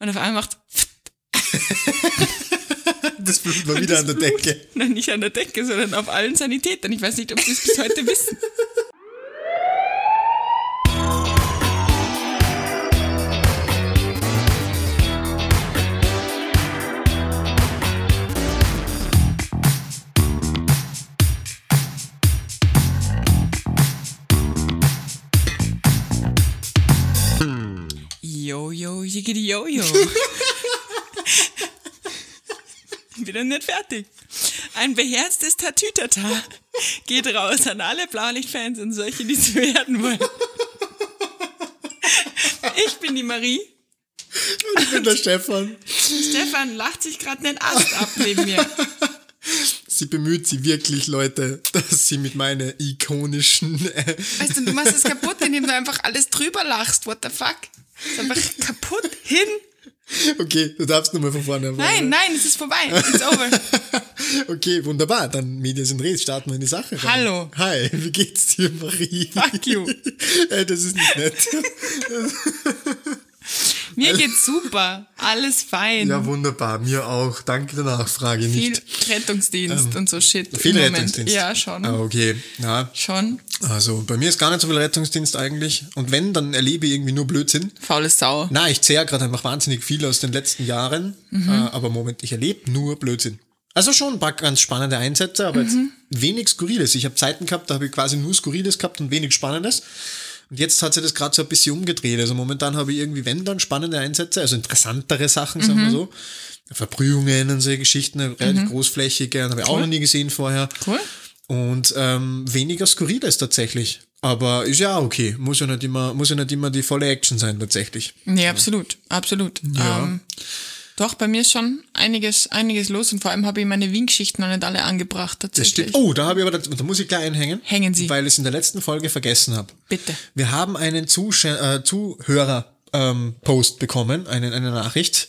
Und auf einmal macht Das Blut war wieder an der Decke. Nein, nicht an der Decke, sondern auf allen Sanitätern. Ich weiß nicht, ob sie es bis heute wissen. Ich bin noch nicht fertig. Ein beherztes Tatütata geht raus an alle Blaulichtfans und solche, die es werden wollen. Ich bin die Marie. Ich bin der Stefan. Stefan lacht sich gerade den Ast ab neben mir. Sie bemüht sich wirklich, Leute, dass sie mit meiner ikonischen. Äh, Weißt du, du machst es kaputt, indem du einfach alles drüber lachst. What the fuck? Ist einfach kaputt hin. okay, du darfst nochmal von vorne anfangen. Nein, nein, es ist vorbei. It's over. Okay, wunderbar. Dann Medien sind Res, starten wir in die Sache. Rein. Hallo. Hi, wie geht's dir, Marie? Fuck you. Ey, das ist nicht nett. Mir geht's super. Alles fein. Ja, wunderbar. Mir auch. Danke der Nachfrage. Viel Nicht Rettungsdienst und so Shit. viel. Rettungsdienst. Ja, schon. Ah, okay. Ja. Schon. Also, bei mir ist gar nicht so viel Rettungsdienst eigentlich. Und wenn, dann erlebe ich irgendwie nur Blödsinn. Faule Sau. Na, ich zehre gerade einfach wahnsinnig viel aus den letzten Jahren. Mhm. Äh, aber Moment, ich erlebe nur Blödsinn. Also schon ein paar ganz spannende Einsätze, aber jetzt Mhm. wenig Skurriles. Ich habe Zeiten gehabt, da habe ich quasi nur Skurriles gehabt und wenig Spannendes. Und jetzt hat sich das gerade so ein bisschen umgedreht. Also momentan habe ich irgendwie, wenn dann, spannende Einsätze, also interessantere Sachen, sagen Mhm. wir so. Verbrühungen und so Geschichten, relativ großflächige, habe ich auch noch nie gesehen vorher. Cool. Und ähm, weniger Skurriles tatsächlich. Aber ist ja auch okay. Muss ja nicht immer, muss ja nicht immer die volle Action sein, tatsächlich. Nee, absolut, absolut. Ja. Ähm, doch, bei mir ist schon einiges, einiges los und vor allem habe ich meine Wien-Geschichten noch nicht alle angebracht Das tatsächlich. stimmt. Oh, da habe ich aber, da muss ich gleich einhängen. Hängen Sie. Weil ich es in der letzten Folge vergessen habe. Bitte. Wir haben einen Zusch äh, Zuhörer-Post bekommen, einen, eine Nachricht,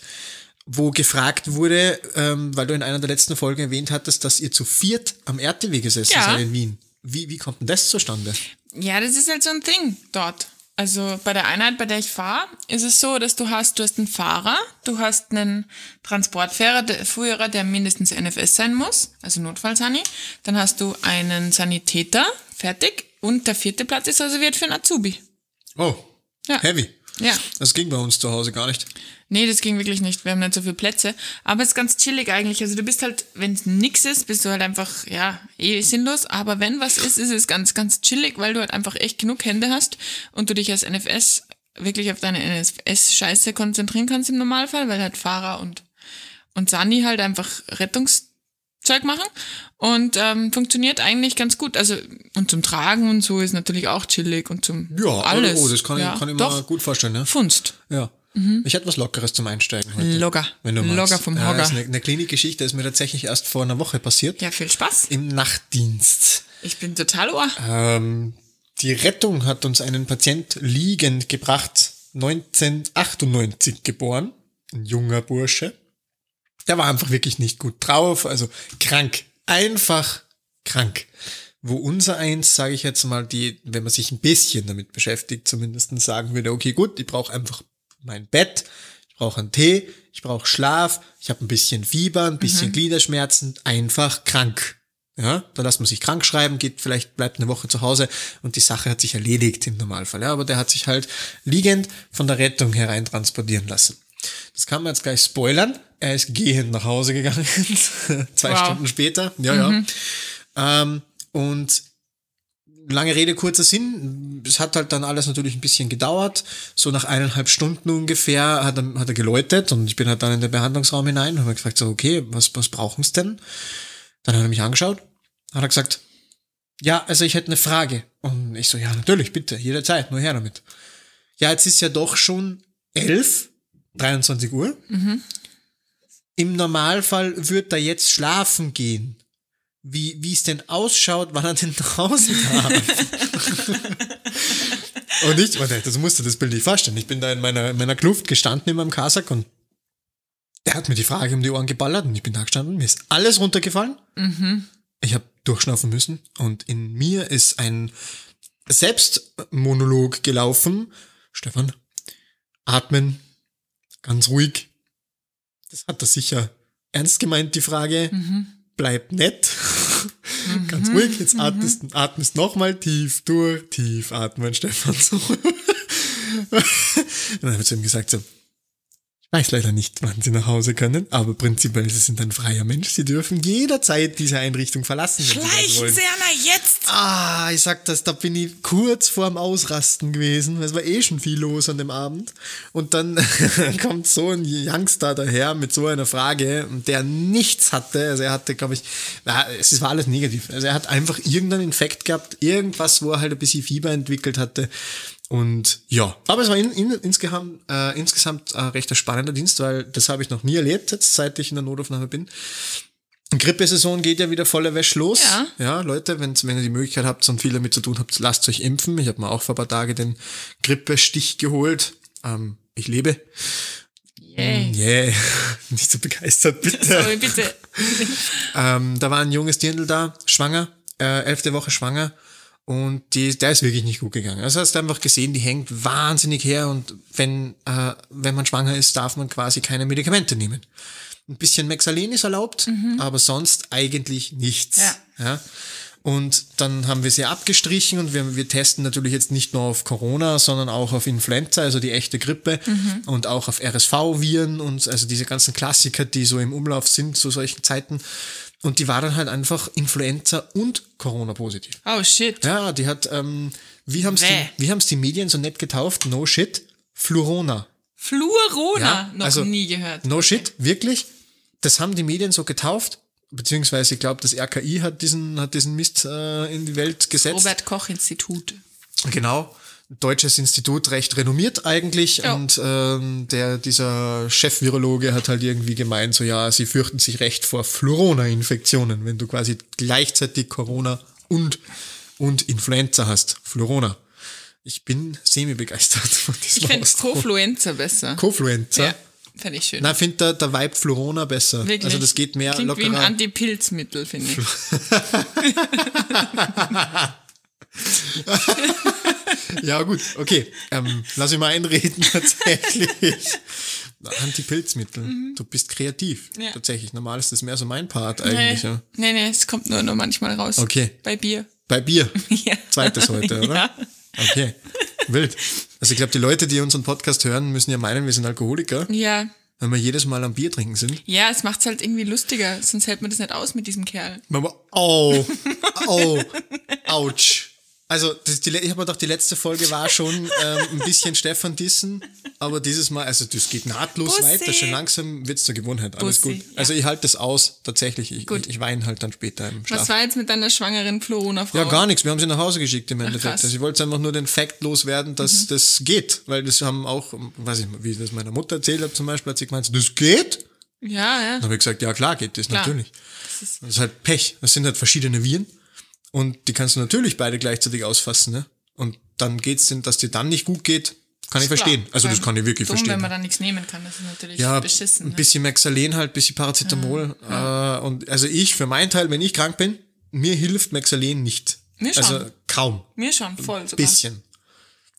wo gefragt wurde, ähm, weil du in einer der letzten Folgen erwähnt hattest, dass ihr zu viert am RTW gesessen Ja. seid in Wien. Wie, wie kommt denn das zustande? Ja, das ist halt so ein Ding dort. Also bei der Einheit, bei der ich fahre, ist es so, dass du hast, du hast einen Fahrer, du hast einen Transportführer, der, Führer, der mindestens NFS sein muss, also Notfallsani. Dann hast du einen Sanitäter, fertig. Und der vierte Platz ist reserviert für einen Azubi. Oh, Ja. heavy. Ja. Das ging bei uns zu Hause gar nicht. Nee, das ging wirklich nicht. Wir haben nicht so viele Plätze. Aber es ist ganz chillig eigentlich. Also du bist halt, wenn es nix ist, bist du halt einfach, ja, eh sinnlos. Aber wenn was ist, ist es ganz, ganz chillig, weil du halt einfach echt genug Hände hast und du dich als NFS wirklich auf deine NFS-Scheiße konzentrieren kannst im Normalfall, weil halt Fahrer und, und Sani halt einfach Rettungszeug machen. Und ähm, funktioniert eigentlich ganz gut. Also, und zum Tragen und so ist natürlich auch chillig und zum Ja, alles. oh, das kann, ja, ich, kann ich mir gut vorstellen. Ne? Funst. Ja. Ich hätte was Lockeres zum Einsteigen heute. Locker. Wenn du magst. Locker vom ja, Hocker. Das ist eine, eine Klinikgeschichte, ist mir tatsächlich erst vor einer Woche passiert. Ja, viel Spaß. Im Nachtdienst. Ich bin total ohr. Ähm, die Rettung hat uns einen Patient liegend gebracht, 1998 geboren, ein junger Bursche. Der war einfach wirklich nicht gut drauf, also krank, einfach krank. Wo unser eins, sage ich jetzt mal, die, wenn man sich ein bisschen damit beschäftigt, zumindest sagen würde, okay, gut, ich brauche einfach mein Bett, ich brauche einen Tee, ich brauche Schlaf, ich habe ein bisschen Fieber, ein bisschen Gliederschmerzen, einfach krank. Ja, da lässt man sich krank schreiben, geht vielleicht, bleibt eine Woche zu Hause und die Sache hat sich erledigt im Normalfall. Ja, aber der hat sich halt liegend von der Rettung hereintransportieren lassen. Das kann man jetzt gleich spoilern. Er ist gehend nach Hause gegangen, zwei Wow. Stunden später. Ja, ja. Ähm, und lange Rede, kurzer Sinn. Es hat halt dann alles natürlich ein bisschen gedauert. So nach eineinhalb Stunden ungefähr hat er, hat er geläutet und ich bin halt dann in den Behandlungsraum hinein und habe gefragt, so, okay, was, was brauchen Sie denn? Dann hat er mich angeschaut, hat er gesagt, ja, also ich hätte eine Frage. Und ich so, ja, natürlich, bitte, jederzeit, nur her damit. Ja, jetzt ist ja doch schon elf, 23 Uhr. Im Normalfall wird er jetzt schlafen gehen. Wie, wie es denn ausschaut, wann er denn Hause darf. und ich, warte, das musst du das Bild nicht vorstellen. Ich bin da in meiner, in meiner Kluft gestanden in meinem Kasak und der hat mir die Frage um die Ohren geballert und ich bin da gestanden, mir ist alles runtergefallen. Ich habe durchschnaufen müssen und in mir ist ein Selbstmonolog gelaufen. Stefan, atmen, ganz ruhig. Das hat er sicher ernst gemeint, die Frage. Mhm. Bleib nett. ganz ruhig, jetzt atmest, atmest nochmal tief durch, tief atmen, Stefan. So. Und dann habe ich zu ihm gesagt, so, weiß leider nicht, wann sie nach Hause können, aber prinzipiell, sie sind ein freier Mensch. Sie dürfen jederzeit diese Einrichtung verlassen. Sie Schleichen wollen. Sie, Anna, jetzt! Ah, ich sag das, da bin ich kurz vorm Ausrasten gewesen. Es war eh schon viel los an dem Abend. Und dann kommt so ein Youngster daher mit so einer Frage, der nichts hatte. Also er hatte, glaube ich, na, es war alles negativ. Also er hat einfach irgendeinen Infekt gehabt, irgendwas, wo er halt ein bisschen Fieber entwickelt hatte. Und ja, aber es war in, in, insgesamt, äh, insgesamt ein recht spannender Dienst, weil das habe ich noch nie erlebt, jetzt, seit ich in der Notaufnahme bin. Grippesaison geht ja wieder volle Wäsche los. Ja. Ja, Leute, wenn's, wenn ihr die Möglichkeit habt und viel damit zu tun habt, lasst euch impfen. Ich habe mir auch vor ein paar Tagen den Grippestich geholt. Ähm, ich lebe. Yay. Yeah. Nicht so begeistert, bitte. Sorry, bitte. Ähm, da war ein junges Dirndl da, schwanger, äh, elfte Woche schwanger. Und die, der ist wirklich nicht gut gegangen. Also hast du einfach gesehen, die hängt wahnsinnig her und wenn, äh, wenn man schwanger ist, darf man quasi keine Medikamente nehmen. Ein bisschen Mexalen ist erlaubt, aber sonst eigentlich nichts. Ja. Ja. Und dann haben wir sie abgestrichen und wir, wir testen natürlich jetzt nicht nur auf Corona, sondern auch auf Influenza, also die echte Grippe und auch auf RSV-Viren und also diese ganzen Klassiker, die so im Umlauf sind zu solchen Zeiten. Und die war dann halt einfach Influenza und Corona positiv. Oh, shit. Ja, die hat, ähm, wie haben's Bäh. die, wie haben's die Medien so nett getauft? No shit, Flurona. Fluorona, Ja, noch also, nie gehört. No shit, wirklich? Das haben die Medien so getauft, beziehungsweise ich glaube, das RKI hat diesen, hat diesen Mist äh, in die Welt gesetzt. Robert Koch Institut. Genau. Deutsches Institut, recht renommiert eigentlich. Ja. Und ähm, der, dieser Chef-Virologe hat halt irgendwie gemeint, so ja, sie fürchten sich recht vor Flurona-Infektionen, wenn du quasi gleichzeitig Corona und, und Influenza hast. Flurona. Ich bin semi-begeistert von diesem Ich finde. Cofluenza besser. Cofluenza. Ja, fände ich schön. Na, finde der, der Vibe Flurona besser. Wirklich. Also das geht mehr Klingt wie ein lockerer. Antipilzmittel, finde ich. Ja, gut, okay. Ähm, lass mich mal einreden, tatsächlich. Antipilzmittel. Du bist kreativ. Mhm. Ja. Tatsächlich. Normal ist das mehr so mein Part Nee, eigentlich. Ja. nee, nee, es kommt nur, nur manchmal raus. Okay. Bei Bier. Bei Bier. Ja. Zweites heute, oder? Ja. Okay. Wild. Also ich glaube, die Leute, die unseren Podcast hören, müssen ja meinen, wir sind Alkoholiker, Ja. wenn wir jedes Mal am Bier trinken sind. Ja, es macht's halt irgendwie lustiger, sonst hält man das nicht aus mit diesem Kerl. Mama, oh, oh, ouch. Also die, ich habe mir gedacht, die letzte Folge war schon ähm, ein bisschen Stefan Dissen, aber dieses Mal, also das geht nahtlos Bussi. weiter, schon langsam wird's zur Gewohnheit, alles Bussi, gut. ja. Also ich halte das aus, tatsächlich, ich, Gut. ich, ich weine halt dann später im Schlaf. Was war jetzt mit deiner schwangeren Florona-Frau? Ja, gar nichts. Wir haben sie nach Hause geschickt im Endeffekt. Mhm. also ich wollte einfach nur den Fakt loswerden, dass das geht. Weil das haben auch, weiß ich, wie ich das meiner Mutter erzählt habe zum Beispiel, hat sie gemeint, das geht? Ja, ja. Dann habe ich gesagt, ja klar geht das, Klar. natürlich. Das ist, Das ist halt Pech. Das sind halt verschiedene Viren. Und die kannst du natürlich beide gleichzeitig ausfassen. Ne? Und dann geht's denn, dass dir dann nicht gut geht, kann ich klar. verstehen. Also das kann ich wirklich dumm, verstehen. wenn man dann nichts nehmen kann, das ist natürlich ja, beschissen. ein ne? bisschen Mexalen halt, ein bisschen Paracetamol. Äh, und also ich, für meinen Teil, wenn ich krank bin, mir hilft Mexalen nicht. Mir schon. Also kaum. Mir schon, voll sogar. Bisschen.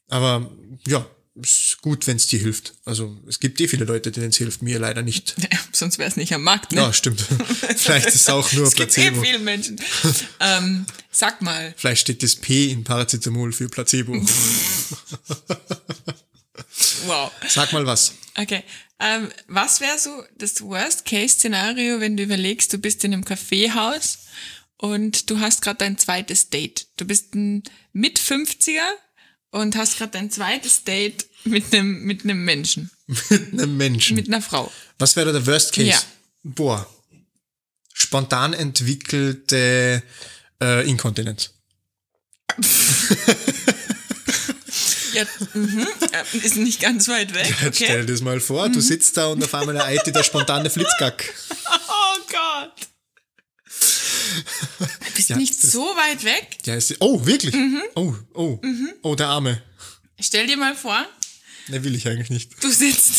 Aber ja, ist gut, wenn es dir hilft. Also es gibt eh viele Leute, denen es hilft, mir leider nicht. Ja, sonst wäre es nicht am Markt, ne? Ja, stimmt. Vielleicht ist es auch nur es gibt eh Placebo. viele Menschen. ähm, sag mal, Vielleicht steht das P in Paracetamol für Placebo. wow. Sag mal was. Okay. Ähm, was wäre so das Worst-Case-Szenario, wenn du überlegst, du bist in einem Kaffeehaus und du hast gerade dein zweites Date. Du bist ein mit 50er und hast gerade dein zweites Date mit einem mit einem Menschen, Mit einem Menschen. mit einer Frau. Was wäre der Worst Case? Ja. Boah. Spontan entwickelte äh, Inkontinenz. Ja, mhm, äh, ist nicht ganz weit weg. Jetzt stell Okay. dir das mal vor, du sitzt da und auf einmal ereilt dir der spontane Flitzgack. Oh Gott. Du bist Ja, nicht das- so weit weg. Ja, ist, oh, wirklich? Mhm. Oh, oh. Oh, der Arme. Stell dir mal vor, Ne, will ich eigentlich nicht. du sitzt,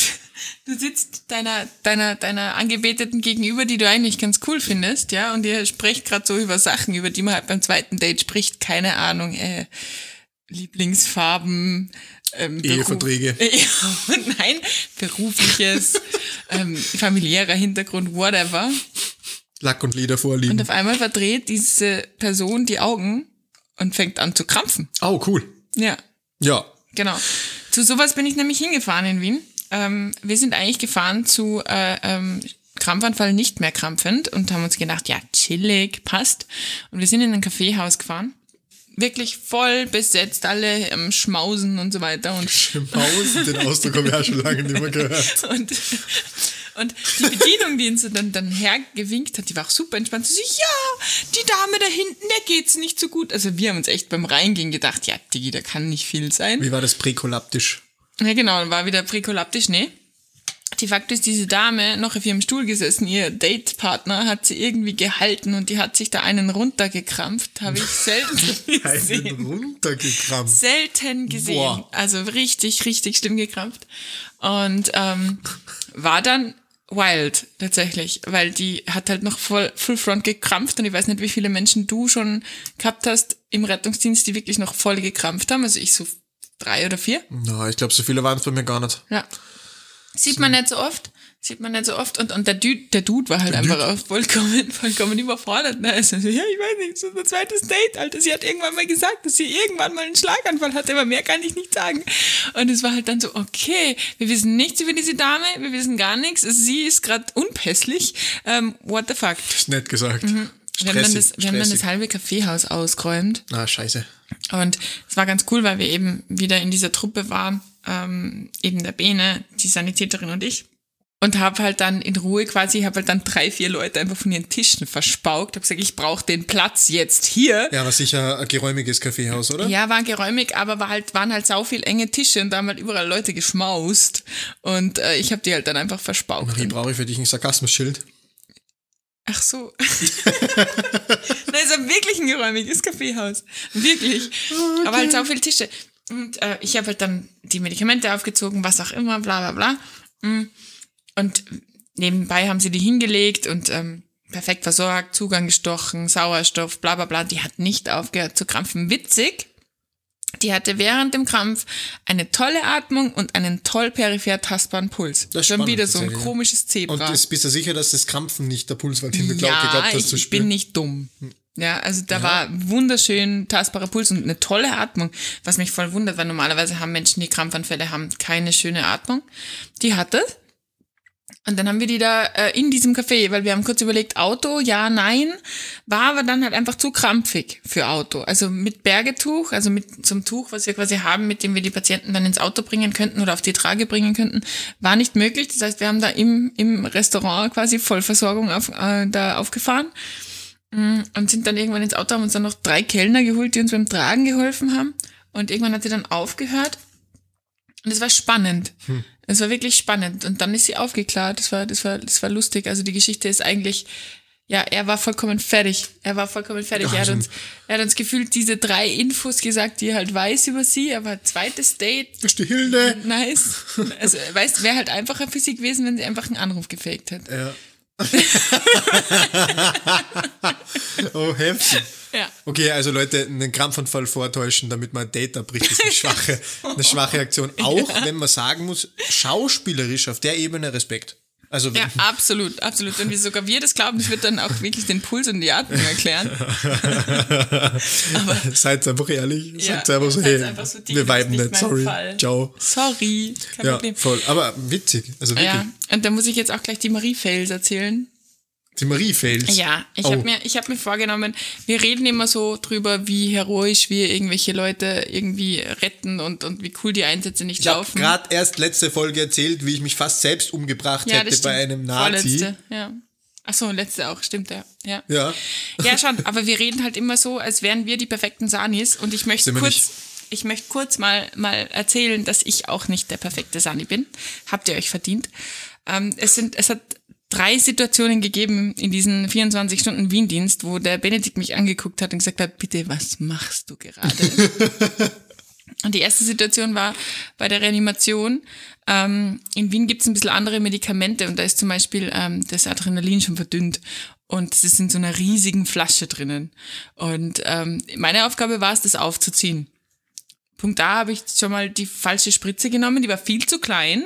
du sitzt deiner, deiner, deiner Angebeteten gegenüber, die du eigentlich ganz cool findest, ja, und ihr sprecht gerade so über Sachen, über die man halt beim zweiten Date spricht, keine Ahnung, äh, Lieblingsfarben, ähm, Beruf- Eheverträge. Ja, nein, berufliches, ähm, familiärer Hintergrund, whatever. Lack und Leder vorliegen. Und auf einmal verdreht diese Person die Augen und fängt an zu krampfen. Oh, cool. Ja, Ja. genau. Zu sowas bin ich nämlich hingefahren in Wien. Ähm, wir sind eigentlich gefahren zu äh, ähm, Krampfanfall nicht mehr krampfend und haben uns gedacht, ja, chillig, passt. Und wir sind in ein Kaffeehaus gefahren. Wirklich voll besetzt, alle am Schmausen und so weiter. Und Schmausen, den Ausdruck habe ich auch schon lange nicht mehr gehört. Und, und die Bedienung, die uns dann, dann hergewinkt hat, die war auch super entspannt. Sie so, ja, die Dame da hinten, der geht's nicht so gut. Also wir haben uns echt beim Reingehen gedacht, ja, Digi, da kann nicht viel sein. Wie war das präkolaptisch? Ja, genau, war wieder präkolaptisch, nee. De facto ist diese Dame noch auf ihrem Stuhl gesessen, ihr Datepartner hat sie irgendwie gehalten und die hat sich da einen runtergekrampft, habe ich selten gesehen. Einen runtergekrampft. selten gesehen. Boah. Also richtig, richtig schlimm gekrampft. Und ähm, war dann wild tatsächlich, weil die hat halt noch voll Full Front gekrampft und ich weiß nicht, wie viele Menschen du schon gehabt hast im Rettungsdienst, die wirklich noch voll gekrampft haben. Also ich so drei oder vier. Na, ich glaube, so viele waren es bei mir gar nicht. Ja. Sieht man nicht so oft. Sieht man nicht so oft. Und, und der, Dude, der Dude war halt einfach auch vollkommen, vollkommen überfordert. Ne? Also, ja, ich weiß nicht, so ein zweites Date, Alter. Sie hat irgendwann mal gesagt, dass sie irgendwann mal einen Schlaganfall hatte, aber mehr kann ich nicht sagen. Und es war halt dann so, okay, wir wissen nichts über diese Dame, wir wissen gar nichts. Sie ist gerade unpässlich. Ähm, what the fuck? Ist nett gesagt. Wir haben, dann Stressig, das, wir haben dann stressig. das halbe Kaffeehaus ausgeräumt. Ah, scheiße. Und es war ganz cool, weil wir eben wieder in dieser Truppe waren, ähm, eben der Bene, die Sanitäterin und ich. Und habe halt dann in Ruhe quasi, habe halt dann drei, vier Leute einfach von ihren Tischen verspaukt. Habe gesagt, ich brauche den Platz jetzt hier. Ja, aber sicher ein geräumiges Kaffeehaus, oder? Ja, war geräumig, aber war halt, waren halt sau viel enge Tische und da haben halt überall Leute geschmaust. Und äh, ich habe die halt dann einfach verspaukt. Marie, brauche ich für dich ein Sarkasmusschild? Ach so. Nein, es war wirklich ein geräumiges Kaffeehaus. Wirklich. Aber halt so viele Tische. Und äh, ich habe halt dann die Medikamente aufgezogen, was auch immer, bla bla bla. Mm. Und nebenbei haben sie die hingelegt und ähm, perfekt versorgt, Zugang gestochen, Sauerstoff, bla bla bla. Die hat nicht aufgehört zu krampfen. Witzig. Die hatte während dem Krampf eine tolle Atmung und einen toll peripher tastbaren Puls. Das ist Schon wieder so ein ja. komisches Zebra. Und bist du sicher, dass das Krampfen nicht der Puls war, den du ja, geglaubt hast ich, zu ich spüren? bin nicht dumm. Ja, also da war wunderschön tastbarer Puls und eine tolle Atmung, was mich voll wundert, weil normalerweise haben Menschen, die Krampfanfälle haben, keine schöne Atmung. Die hatte. Und dann haben wir die da äh, in diesem Café, weil wir haben kurz überlegt, Auto, ja, nein, war aber dann halt einfach zu krampfig für Auto. Also mit Bergetuch, also mit zum Tuch, was wir quasi haben, mit dem wir die Patienten dann ins Auto bringen könnten oder auf die Trage bringen könnten, war nicht möglich. Das heißt, wir haben da im, im Restaurant quasi Vollversorgung auf, äh, da aufgefahren und sind dann irgendwann ins Auto, haben uns dann noch drei Kellner geholt, die uns beim Tragen geholfen haben. Und irgendwann hat sie dann aufgehört. Und es war spannend. Es war wirklich spannend. Und dann ist sie aufgeklärt. Das war, das war, das war lustig. Also die Geschichte ist eigentlich, ja, er war vollkommen fertig. Er war vollkommen fertig. Er hat uns, er hat uns gefühlt diese drei Infos gesagt, die er halt weiß über sie. Aber zweites Date, ist die Hilde. nice. Also, weißt, wäre halt einfacher für sie gewesen, wenn sie einfach einen Anruf gefaked hätte. Ja. oh, heftig. Ja. Okay, also Leute, einen Krampfanfall vortäuschen, damit man ein Date abbricht, ist eine schwache, eine schwache Aktion. Auch wenn man sagen muss, schauspielerisch auf der Ebene Respekt. Also Ja, absolut, absolut. Und wie sogar wir das glauben, das wird dann auch wirklich den Puls und die Atmung erklären. seid einfach ehrlich, Ja, sagt einfach so, seid hey, einfach so, wir ist viben nicht sorry, Fall. ciao. Sorry, kein Ja, Problem. voll. Aber witzig, also wirklich. Ja, und da muss ich jetzt auch gleich die Marie Fails erzählen. Die Marie fails. Ja, ich oh. habe mir, ich hab mir vorgenommen, wir reden immer so drüber, wie heroisch wir irgendwelche Leute irgendwie retten und, und wie cool die Einsätze nicht Ich habe laufen. gerade erst letzte Folge erzählt, wie ich mich fast selbst umgebracht ja, hätte bei einem Nazi. Vorletzte, ja. Ach so, letzte auch, stimmt, ja. Ja, Ja. ja schon, aber wir reden halt immer so, als wären wir die perfekten Sanis und ich möchte kurz, nicht. ich möchte kurz mal, mal erzählen, dass ich auch nicht der perfekte Sani bin. Habt ihr euch verdient. Ähm, es sind, es hat drei Situationen gegeben in diesen 24 Stunden Wien-Dienst, wo der Benedikt mich angeguckt hat und gesagt hat, bitte, was machst du gerade? Und die erste Situation war bei der Reanimation. Ähm, in Wien gibt es ein bisschen andere Medikamente und da ist zum Beispiel ähm, das Adrenalin schon verdünnt und es ist in so einer riesigen Flasche drinnen. Und ähm, meine Aufgabe war es, das aufzuziehen. Punkt A habe ich schon mal die falsche Spritze genommen, die war viel zu klein.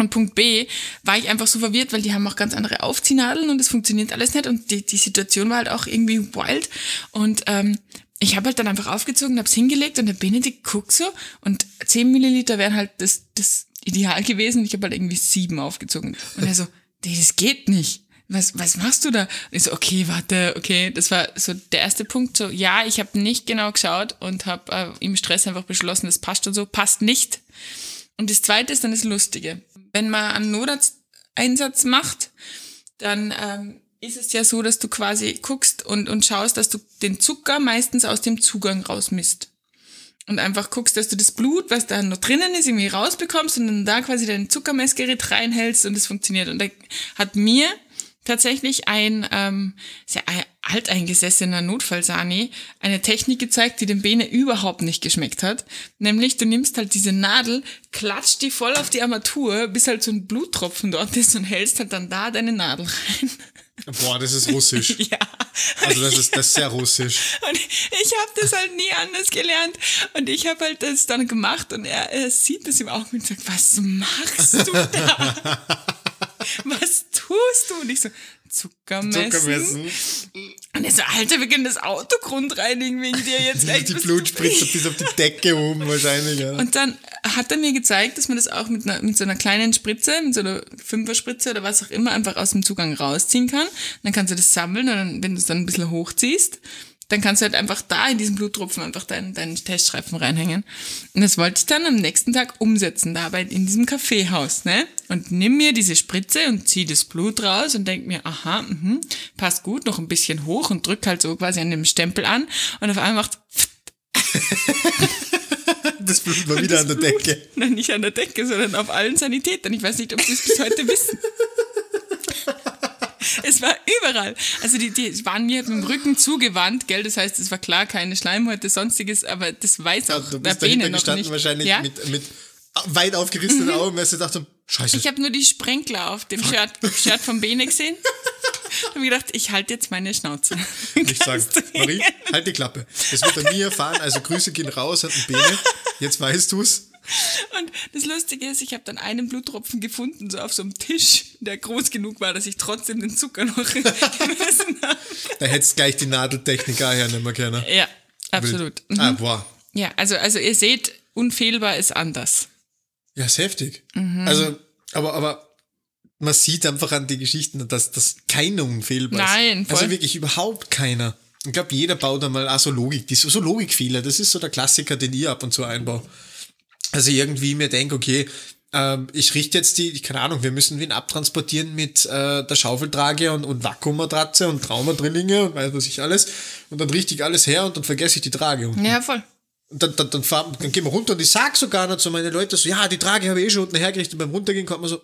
Und Punkt B war ich einfach so verwirrt, weil die haben auch ganz andere Aufziehnadeln und es funktioniert alles nicht und die, die Situation war halt auch irgendwie wild. Und ähm, ich habe halt dann einfach aufgezogen, habe es hingelegt und der Benedikt guckt so und 10 Milliliter wären halt das, das Ideal gewesen. Ich habe halt irgendwie sieben aufgezogen. Und er so, das geht nicht. Was, was machst du da? Und ich so, okay, warte, okay. Das war so der erste Punkt. So, ja, ich habe nicht genau geschaut und habe äh, im Stress einfach beschlossen, das passt und so, passt nicht. Und das zweite ist dann das Lustige. Wenn man einen Notarzteinsatz macht, dann ähm, ist es ja so, dass du quasi guckst und, und schaust, dass du den Zucker meistens aus dem Zugang rausmisst. Und einfach guckst, dass du das Blut, was da noch drinnen ist, irgendwie rausbekommst und dann da quasi dein Zuckermessgerät reinhältst und es funktioniert. Und da hat mir tatsächlich ein ähm, sehr alteingesessener Notfallsani eine Technik gezeigt, die dem Bene überhaupt nicht geschmeckt hat. Nämlich, du nimmst halt diese Nadel, klatscht die voll auf die Armatur, bis halt so ein Bluttropfen dort ist und hältst halt dann da deine Nadel rein. Boah, das ist russisch. ja. Also das ist das ist sehr russisch. Und ich habe das halt nie anders gelernt. Und ich habe halt das dann gemacht und er, er sieht das im Auge und sagt, was machst du da? was tust du? Und ich so, Zuckermessen. Zuckermessen. Und er so, Alter, wir können das Auto grundreinigen wegen dir jetzt gleich. die Blutspritze bis auf die Decke oben wahrscheinlich. Ja. Und dann hat er mir gezeigt, dass man das auch mit, einer, mit so einer kleinen Spritze, mit so einer Fünferspritze oder was auch immer, einfach aus dem Zugang rausziehen kann. dann kannst du das sammeln und dann, wenn du es dann ein bisschen hochziehst, dann kannst du halt einfach da in diesen Bluttropfen einfach deinen, deinen Teststreifen reinhängen. Und das wollte ich dann am nächsten Tag umsetzen, dabei in diesem Kaffeehaus, ne? Und nimm mir diese Spritze und zieh das Blut raus und denk mir, aha, mh, passt gut, noch ein bisschen hoch und drück halt so quasi an dem Stempel an und auf einmal macht das Blut war wieder an der Blut, Decke. Nein, nicht an der Decke, sondern auf allen Sanitätern. Ich weiß nicht, ob sie es bis heute wissen. es war überall. Also die, die waren mir mit dem Rücken zugewandt, gell? Das heißt, es war klar keine Schleimhäute, sonstiges, aber das weiß auch ja, der Bene noch nicht. wahrscheinlich ja? mit, mit weit aufgerissenen mhm. Augen, weil sie dachte, scheiße. Ich habe nur die Sprenkler auf dem Shirt, Shirt vom Bene gesehen. habe mir gedacht, ich halte jetzt meine Schnauze. Nicht sagen, Marie, halt die Klappe. Das wird an mir erfahren, also Grüße gehen raus an den Bene. Jetzt weißt du's. Und das Lustige ist, ich habe dann einen Bluttropfen gefunden, so auf so einem Tisch, der groß genug war, dass ich trotzdem den Zucker noch gemessen habe. Da hättest gleich die Nadeltechnik auch hernehmen können. Ja, absolut. Mhm. Ah, boah. Ja, also, also ihr seht, unfehlbar ist anders. Ja, ist heftig. Mhm. Also, aber, aber man sieht einfach an die Geschichten, dass das keiner unfehlbar ist. Nein, voll. Also wirklich überhaupt keiner. Ich glaube, jeder baut einmal auch so Logik, so Logikfehler. Das ist so der Klassiker, den ich ab und zu einbaue. Also irgendwie mir denke, okay, äh, ich richte jetzt die, keine Ahnung, wir müssen wen abtransportieren mit äh, der Schaufeltrage und, und Vakuummatratze und Traumadrillinge und weiß was ich alles. Und dann richte ich alles her und dann vergesse ich die Trage. Unten. Ja, voll. Und dann, dann, dann, fahr, dann gehen wir runter und ich sag sogar noch zu meinen Leuten so, ja, die Trage habe ich eh schon unten hergerichtet. Beim Runtergehen kommt man so,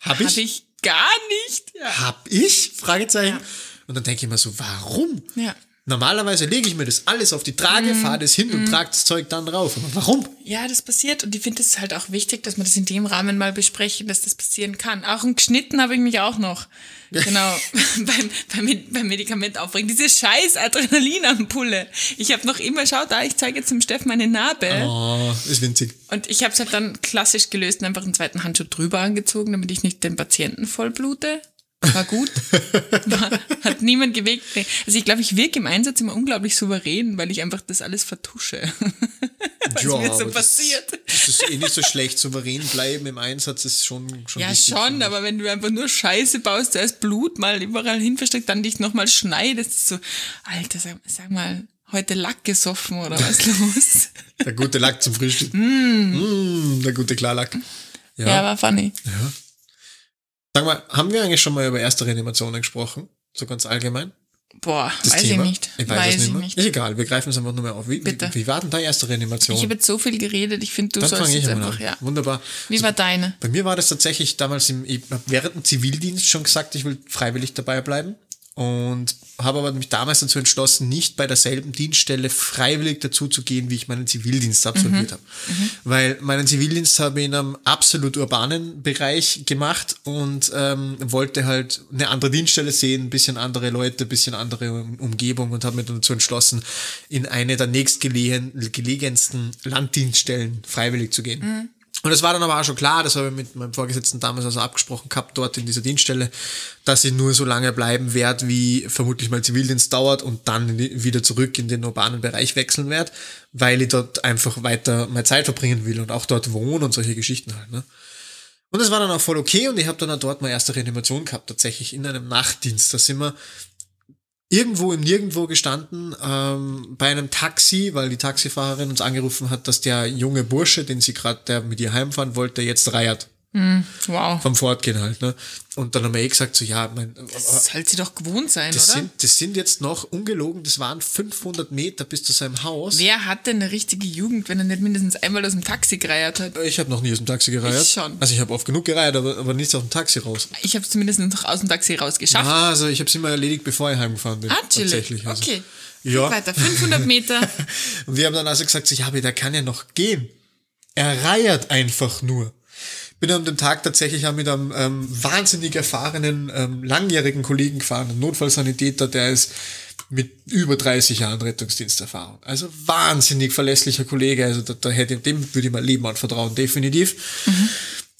hab ich? Hab ich gar nicht. Ja. Hab ich? Fragezeichen. Ja. Und dann denke ich mir so, warum? Ja. Normalerweise lege ich mir das alles auf die Trage, mm. fahre das hin mm. und mhm. trage das Zeug dann drauf. Aber warum? Ja, das passiert. Und ich finde es halt auch wichtig, dass wir das in dem Rahmen mal besprechen, dass das passieren kann. Auch ein geschnitten habe ich mich auch noch. Genau, beim, beim, beim Medikament aufbringen. Diese scheiß Adrenalinampulle. Ich habe noch immer, schau da, ich zeige jetzt dem Steffen meine Narbe. Oh, ist winzig. Und ich habe es halt dann klassisch gelöst und einfach einen zweiten Handschuh drüber angezogen, damit ich nicht den Patienten vollblute. War gut. War, hat niemand gewegt. Also ich glaube, ich wirke im Einsatz immer unglaublich souverän, weil ich einfach das alles vertusche. Was ja, mir so passiert. Das, das, ist eh nicht so schlecht. Souverän bleiben im Einsatz ist schon, schon Ja, schon, aber wenn du einfach nur Scheiße baust, zuerst Blut mal überall hin versteckt, dann dich nochmal schneidest, so, Alter, sag, sag mal, heute Lack gesoffen oder was los? Der gute Lack zum Frühstück. Mm. Mm, der gute Klarlack. Ja. ja, war funny. Ja. Sag mal, haben wir eigentlich schon mal über erste Reanimationen gesprochen? So ganz allgemein? Boah, das weiß Thema? ich nicht. Ich weiß, weiß es nicht, mehr. nicht. Ist egal, wir greifen es einfach nur mehr auf. Wie, Bitte. Wie, wie war denn deine erste Reanimation? Ich habe jetzt so viel geredet, ich finde, du Dann sollst jetzt einfach, an. ja. Wunderbar. Wie also, war deine? Bei mir war das tatsächlich damals im, ich habe während dem Zivildienst schon gesagt, ich will freiwillig dabei bleiben. Und habe aber mich damals dazu entschlossen, nicht bei derselben Dienststelle freiwillig dazu zu gehen, wie ich meinen Zivildienst absolviert habe. Weil meinen Zivildienst habe ich in einem absolut urbanen Bereich gemacht und ähm, wollte halt eine andere Dienststelle sehen, ein bisschen andere Leute, ein bisschen andere Um- Umgebung und habe mich dann dazu entschlossen, in eine der nächstgelegensten Landdienststellen freiwillig zu gehen. Und es war dann aber auch schon klar, das habe ich mit meinem Vorgesetzten damals also abgesprochen gehabt, dort in dieser Dienststelle, dass ich nur so lange bleiben werde, wie vermutlich mein Zivildienst dauert und dann wieder zurück in den urbanen Bereich wechseln werde, weil ich dort einfach weiter meine Zeit verbringen will und auch dort wohnen und solche Geschichten halt. Ne? Und das war dann auch voll okay und ich habe dann auch dort meine erste Reanimation gehabt, tatsächlich in einem Nachtdienst. Da sind wir irgendwo im Nirgendwo gestanden, ähm, bei einem Taxi, weil die Taxifahrerin uns angerufen hat, dass der junge Bursche, den sie gerade, der mit ihr heimfahren wollte, jetzt reiert. Wow. Vom Fortgehen halt, ne? Und dann haben wir eh gesagt, so, ja, mein, Das soll sie doch gewohnt sein, das oder? sind, das sind jetzt noch ungelogen, das waren 500 Meter bis zu seinem Haus. Wer hat denn eine richtige Jugend, wenn er nicht mindestens einmal aus dem Taxi gereiert hat? Ich habe noch nie aus dem Taxi gereiert. Ich schon. Also ich habe oft genug gereiert, aber, aber nicht aus dem Taxi raus. Ich habe es zumindest noch aus dem Taxi rausgeschafft. Ah, also ich habe es immer erledigt, bevor ich heimgefahren bin. Ah. Tatsächlich. Also. Okay. Ja. Weiter, 500 Meter. Und wir haben dann also gesagt, so, ja, aber der kann ja noch gehen. Er reiert einfach nur. Bin an dem Tag tatsächlich auch mit einem ähm, wahnsinnig erfahrenen, ähm, langjährigen Kollegen gefahren, einem Notfallsanitäter, der ist mit über 30 Jahren Rettungsdiensterfahrung. Also wahnsinnig verlässlicher Kollege, also da, da hätte, dem würde ich mein Leben anvertrauen, definitiv.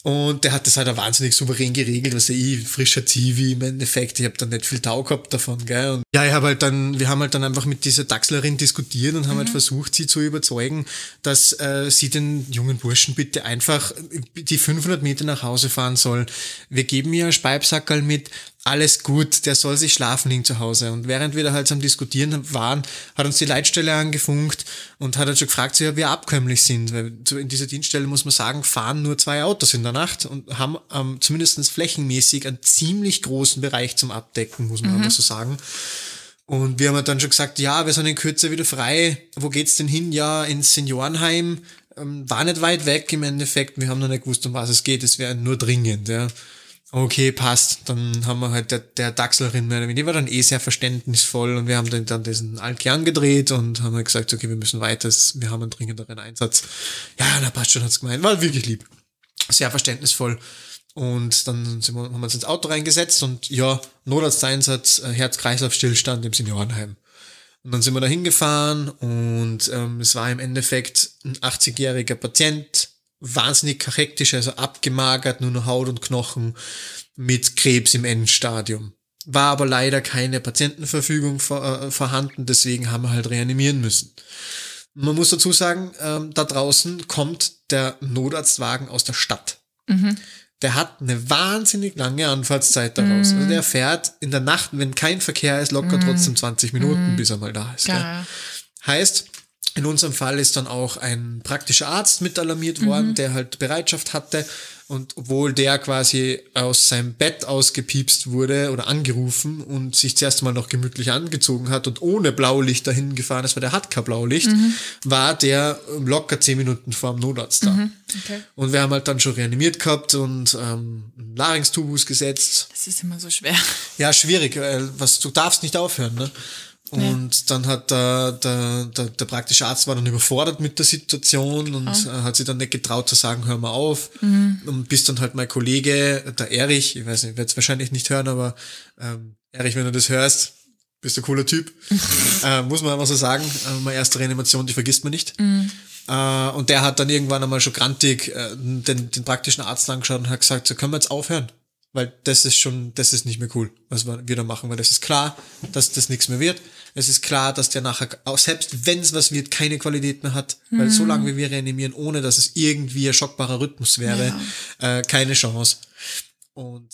Und der hat das halt auch wahnsinnig souverän geregelt, was ja ich, frischer Zivi im Endeffekt. Ich habe dann nicht viel Tau gehabt davon, gell. Und ja, ich habe halt dann, wir haben halt dann einfach mit dieser Dachslerin diskutiert und haben halt versucht, sie zu überzeugen, dass äh, sie den jungen Burschen bitte einfach die 500 Meter nach Hause fahren soll. Wir geben ihr ein Speibsackerl mit, alles gut, der soll sich schlafen liegen zu Hause. Und während wir da halt so am Diskutieren waren, hat uns die Leitstelle angefunkt und hat halt schon gefragt, so, ja, wir abkömmlich sind. Weil in dieser Dienststelle muss man sagen, fahren nur zwei Autos in der Nacht und haben ähm, zumindest flächenmäßig einen ziemlich großen Bereich zum Abdecken, muss man einfach so sagen. Und wir haben halt dann schon gesagt, ja, wir sind in Kürze wieder frei. Wo geht's denn hin? Ja, ins Seniorenheim. Ähm, war nicht weit weg im Endeffekt. Wir haben noch nicht gewusst, um was es geht. Es wäre nur dringend, ja. Okay, passt. Dann haben wir halt der, der Dachslerin mehr oder die war dann eh sehr verständnisvoll und wir haben dann, dann diesen Alki angedreht und haben halt gesagt, okay, wir müssen weiter, wir haben einen dringenderen Einsatz. Ja, na passt schon, hat's gemeint. War wirklich lieb. Sehr verständnisvoll. Und dann sind wir, haben wir uns ins Auto reingesetzt und ja, Notarzteinsatz, äh, Herz-Kreislauf-Stillstand im Seniorenheim. Und dann sind wir da hingefahren und ähm, es war im Endeffekt ein 80-jähriger Patient, wahnsinnig hektisch, also abgemagert, nur noch Haut und Knochen mit Krebs im Endstadium. War aber leider keine Patientenverfügung vor, äh, vorhanden, deswegen haben wir halt reanimieren müssen. Man muss dazu sagen, ähm, da draußen kommt der Notarztwagen aus der Stadt. Der hat eine wahnsinnig lange Anfahrtszeit daraus. Also der fährt in der Nacht, wenn kein Verkehr ist, locker trotzdem 20 Minuten, bis er mal da ist. Heißt, in unserem Fall ist dann auch ein praktischer Arzt mit alarmiert worden, der halt Bereitschaft hatte. Und obwohl der quasi aus seinem Bett ausgepiepst wurde oder angerufen und sich zuerst mal noch gemütlich angezogen hat und ohne Blaulicht dahin gefahren ist, weil der hat kein Blaulicht, war der locker zehn Minuten vor dem Notarzt da. Okay. Und wir haben halt dann schon reanimiert gehabt und ähm, einen Larynx-Tubus gesetzt. Das ist immer so schwer. Ja, schwierig, weil was, du darfst nicht aufhören, ne? Und dann hat der, der, der, der praktische Arzt war dann überfordert mit der Situation und äh, hat sich dann nicht getraut zu sagen, hör mal auf. Und bis dann halt mein Kollege, der Erich, ich weiß nicht, wird es wahrscheinlich nicht hören, aber ähm, Erich, wenn du das hörst, bist du ein cooler Typ. äh, muss man einfach so sagen. Äh, meine erste Reanimation, die vergisst man nicht. Äh, und der hat dann irgendwann einmal schon grantig äh, den, den praktischen Arzt angeschaut und hat gesagt, so können wir jetzt aufhören. Weil das ist schon, das ist nicht mehr cool, was wir wieder machen, weil das ist klar, dass das nichts mehr wird. Es ist klar, dass der nachher, auch selbst wenn es was wird, keine Qualität mehr hat, weil so lange wie wir reanimieren, ohne dass es irgendwie ein schockbarer Rhythmus wäre, äh, keine Chance. Und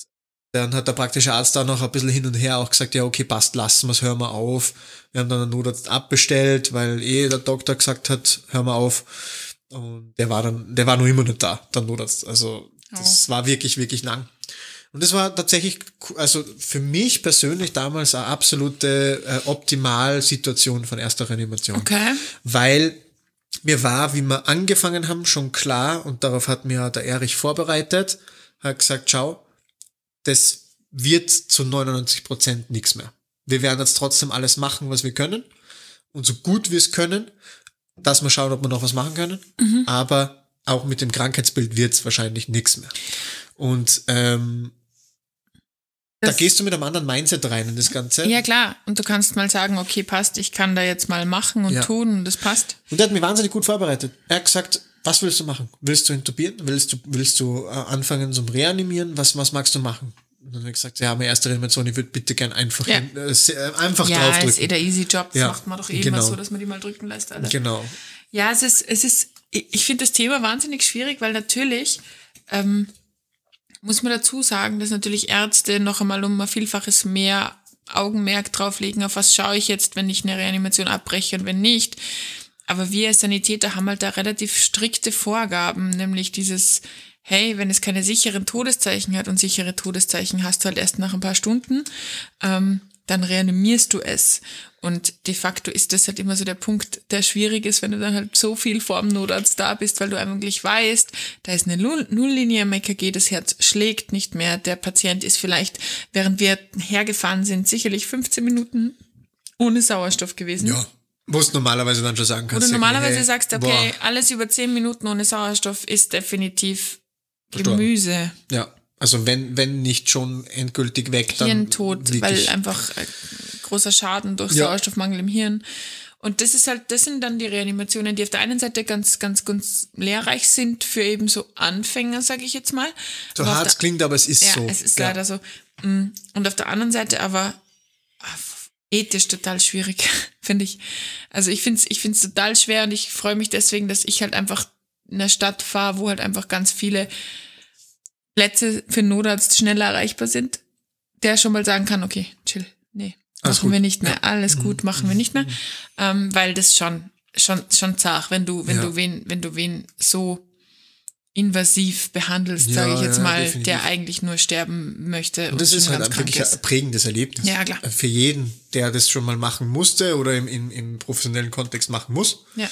dann hat der praktische Arzt da noch ein bisschen hin und her auch gesagt, ja, okay, passt, lassen wir's, hören wir auf. Wir haben dann einen Notarzt abbestellt, weil eh der Doktor gesagt hat, hör mal auf. Und der war dann, der war noch immer nicht da, der Notarzt. Also, das war wirklich, wirklich lang. Und das war tatsächlich, also für mich persönlich damals eine absolute äh, Optimalsituation von erster Reanimation. Okay. Weil mir war, wie wir angefangen haben, schon klar, und darauf hat mir der Erich vorbereitet, hat gesagt, schau, das wird zu 99 Prozent nichts mehr. wir werden jetzt trotzdem alles machen, was wir können und so gut wir es können, dass wir schauen, ob wir noch was machen können. Mhm. Aber auch mit dem Krankheitsbild wird es wahrscheinlich nichts mehr. Und ähm, da gehst du mit einem anderen Mindset rein in das Ganze. Ja, klar. Und du kannst mal sagen, okay, passt, ich kann da jetzt mal machen und Ja. tun und das passt. Und der hat mich wahnsinnig gut vorbereitet. Er hat gesagt, was willst du machen? Willst du intubieren? Willst du, willst du äh, anfangen zum Reanimieren? Was, was magst du machen? Und dann habe ich gesagt, ja, meine erste Reanimation, ich würde bitte gern einfach, Ja. äh, äh, einfach Ja, ist eh draufdrücken. der easy Job. Das Ja, macht man doch eh genau. immer so, dass man die mal drücken lässt. Alle. Genau. Ja, es ist, es ist, ich ich finde das Thema wahnsinnig schwierig, weil natürlich ähm, muss man dazu sagen, dass natürlich Ärzte noch einmal um ein Vielfaches mehr Augenmerk drauflegen, auf was schaue ich jetzt, wenn ich eine Reanimation abbreche und wenn nicht. Aber wir als Sanitäter haben halt da relativ strikte Vorgaben, nämlich dieses, hey, wenn es keine sicheren Todeszeichen hat und sichere Todeszeichen hast du halt erst nach ein paar Stunden, ähm, dann reanimierst du es. Und de facto ist das halt immer so der Punkt, der schwierig ist, wenn du dann halt so viel vor dem Notarzt da bist, weil du eigentlich weißt, da ist eine Null- Nulllinie im EKG, das Herz schlägt nicht mehr, der Patient ist vielleicht, während wir hergefahren sind, sicherlich 15 Minuten ohne Sauerstoff gewesen. Ja. Wo du normalerweise dann schon sagen Wo kannst. du normalerweise hey, sagst, okay, boah, alles über 10 Minuten ohne Sauerstoff ist definitiv. Gemüse, Ja. Also wenn, wenn nicht schon endgültig weg, dann. Hirntod, weil wirklich- einfach äh, großer Schaden durch Ja. Sauerstoffmangel im Hirn. Und das ist halt, das sind dann die Reanimationen, die auf der einen Seite ganz, ganz, ganz lehrreich sind für eben so Anfänger, sage ich jetzt mal. So Aber hart es der- klingt, aber es ist Ja, so. es ist ja. leider so. Mm, Und auf der anderen Seite aber ah, ethisch total schwierig, finde ich. Also ich finde es ich find's total schwer und ich freue mich deswegen, dass ich halt einfach in der Stadt fahre, wo halt einfach ganz viele Plätze für Notarzt schneller erreichbar sind, der schon mal sagen kann, okay, chill, nee, Alles machen gut. wir nicht mehr, Ja. Mhm. alles gut, machen wir nicht mehr, ähm, weil das schon, schon, schon zart, wenn du, wenn Ja. du wen, wenn du wen so invasiv behandelst, Ja, sage ich jetzt mal, definitiv. der eigentlich nur sterben möchte Und das ist halt ganz ein wirklich ist. ein prägendes Erlebnis. Ja, klar. Für jeden, der das schon mal machen musste oder im, im, im professionellen Kontext machen muss, Ja,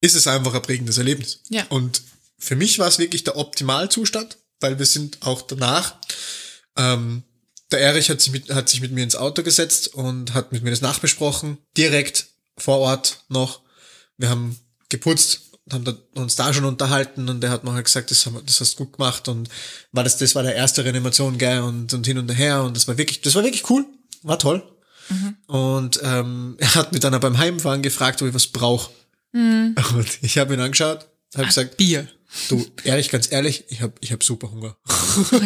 ist es einfach ein prägendes Erlebnis. Ja. Und für mich war es wirklich der Optimalzustand, weil wir sind auch danach, ähm, der Erich hat sich, mit, hat sich mit mir ins Auto gesetzt und hat mit mir das nachbesprochen, direkt vor Ort noch. Wir haben geputzt und haben da, uns da schon unterhalten und er hat mir halt gesagt, das, haben, das hast du gut gemacht und war das, das war der erste Reanimation, gell, und, und hin und her und das war wirklich, das war wirklich cool, war toll. Und ähm, er hat mich dann beim Heimfahren gefragt, ob ich was brauche. Und ich habe ihn angeschaut, habe gesagt, Bier. Du, ehrlich, ganz ehrlich, ich habe ich hab super Hunger.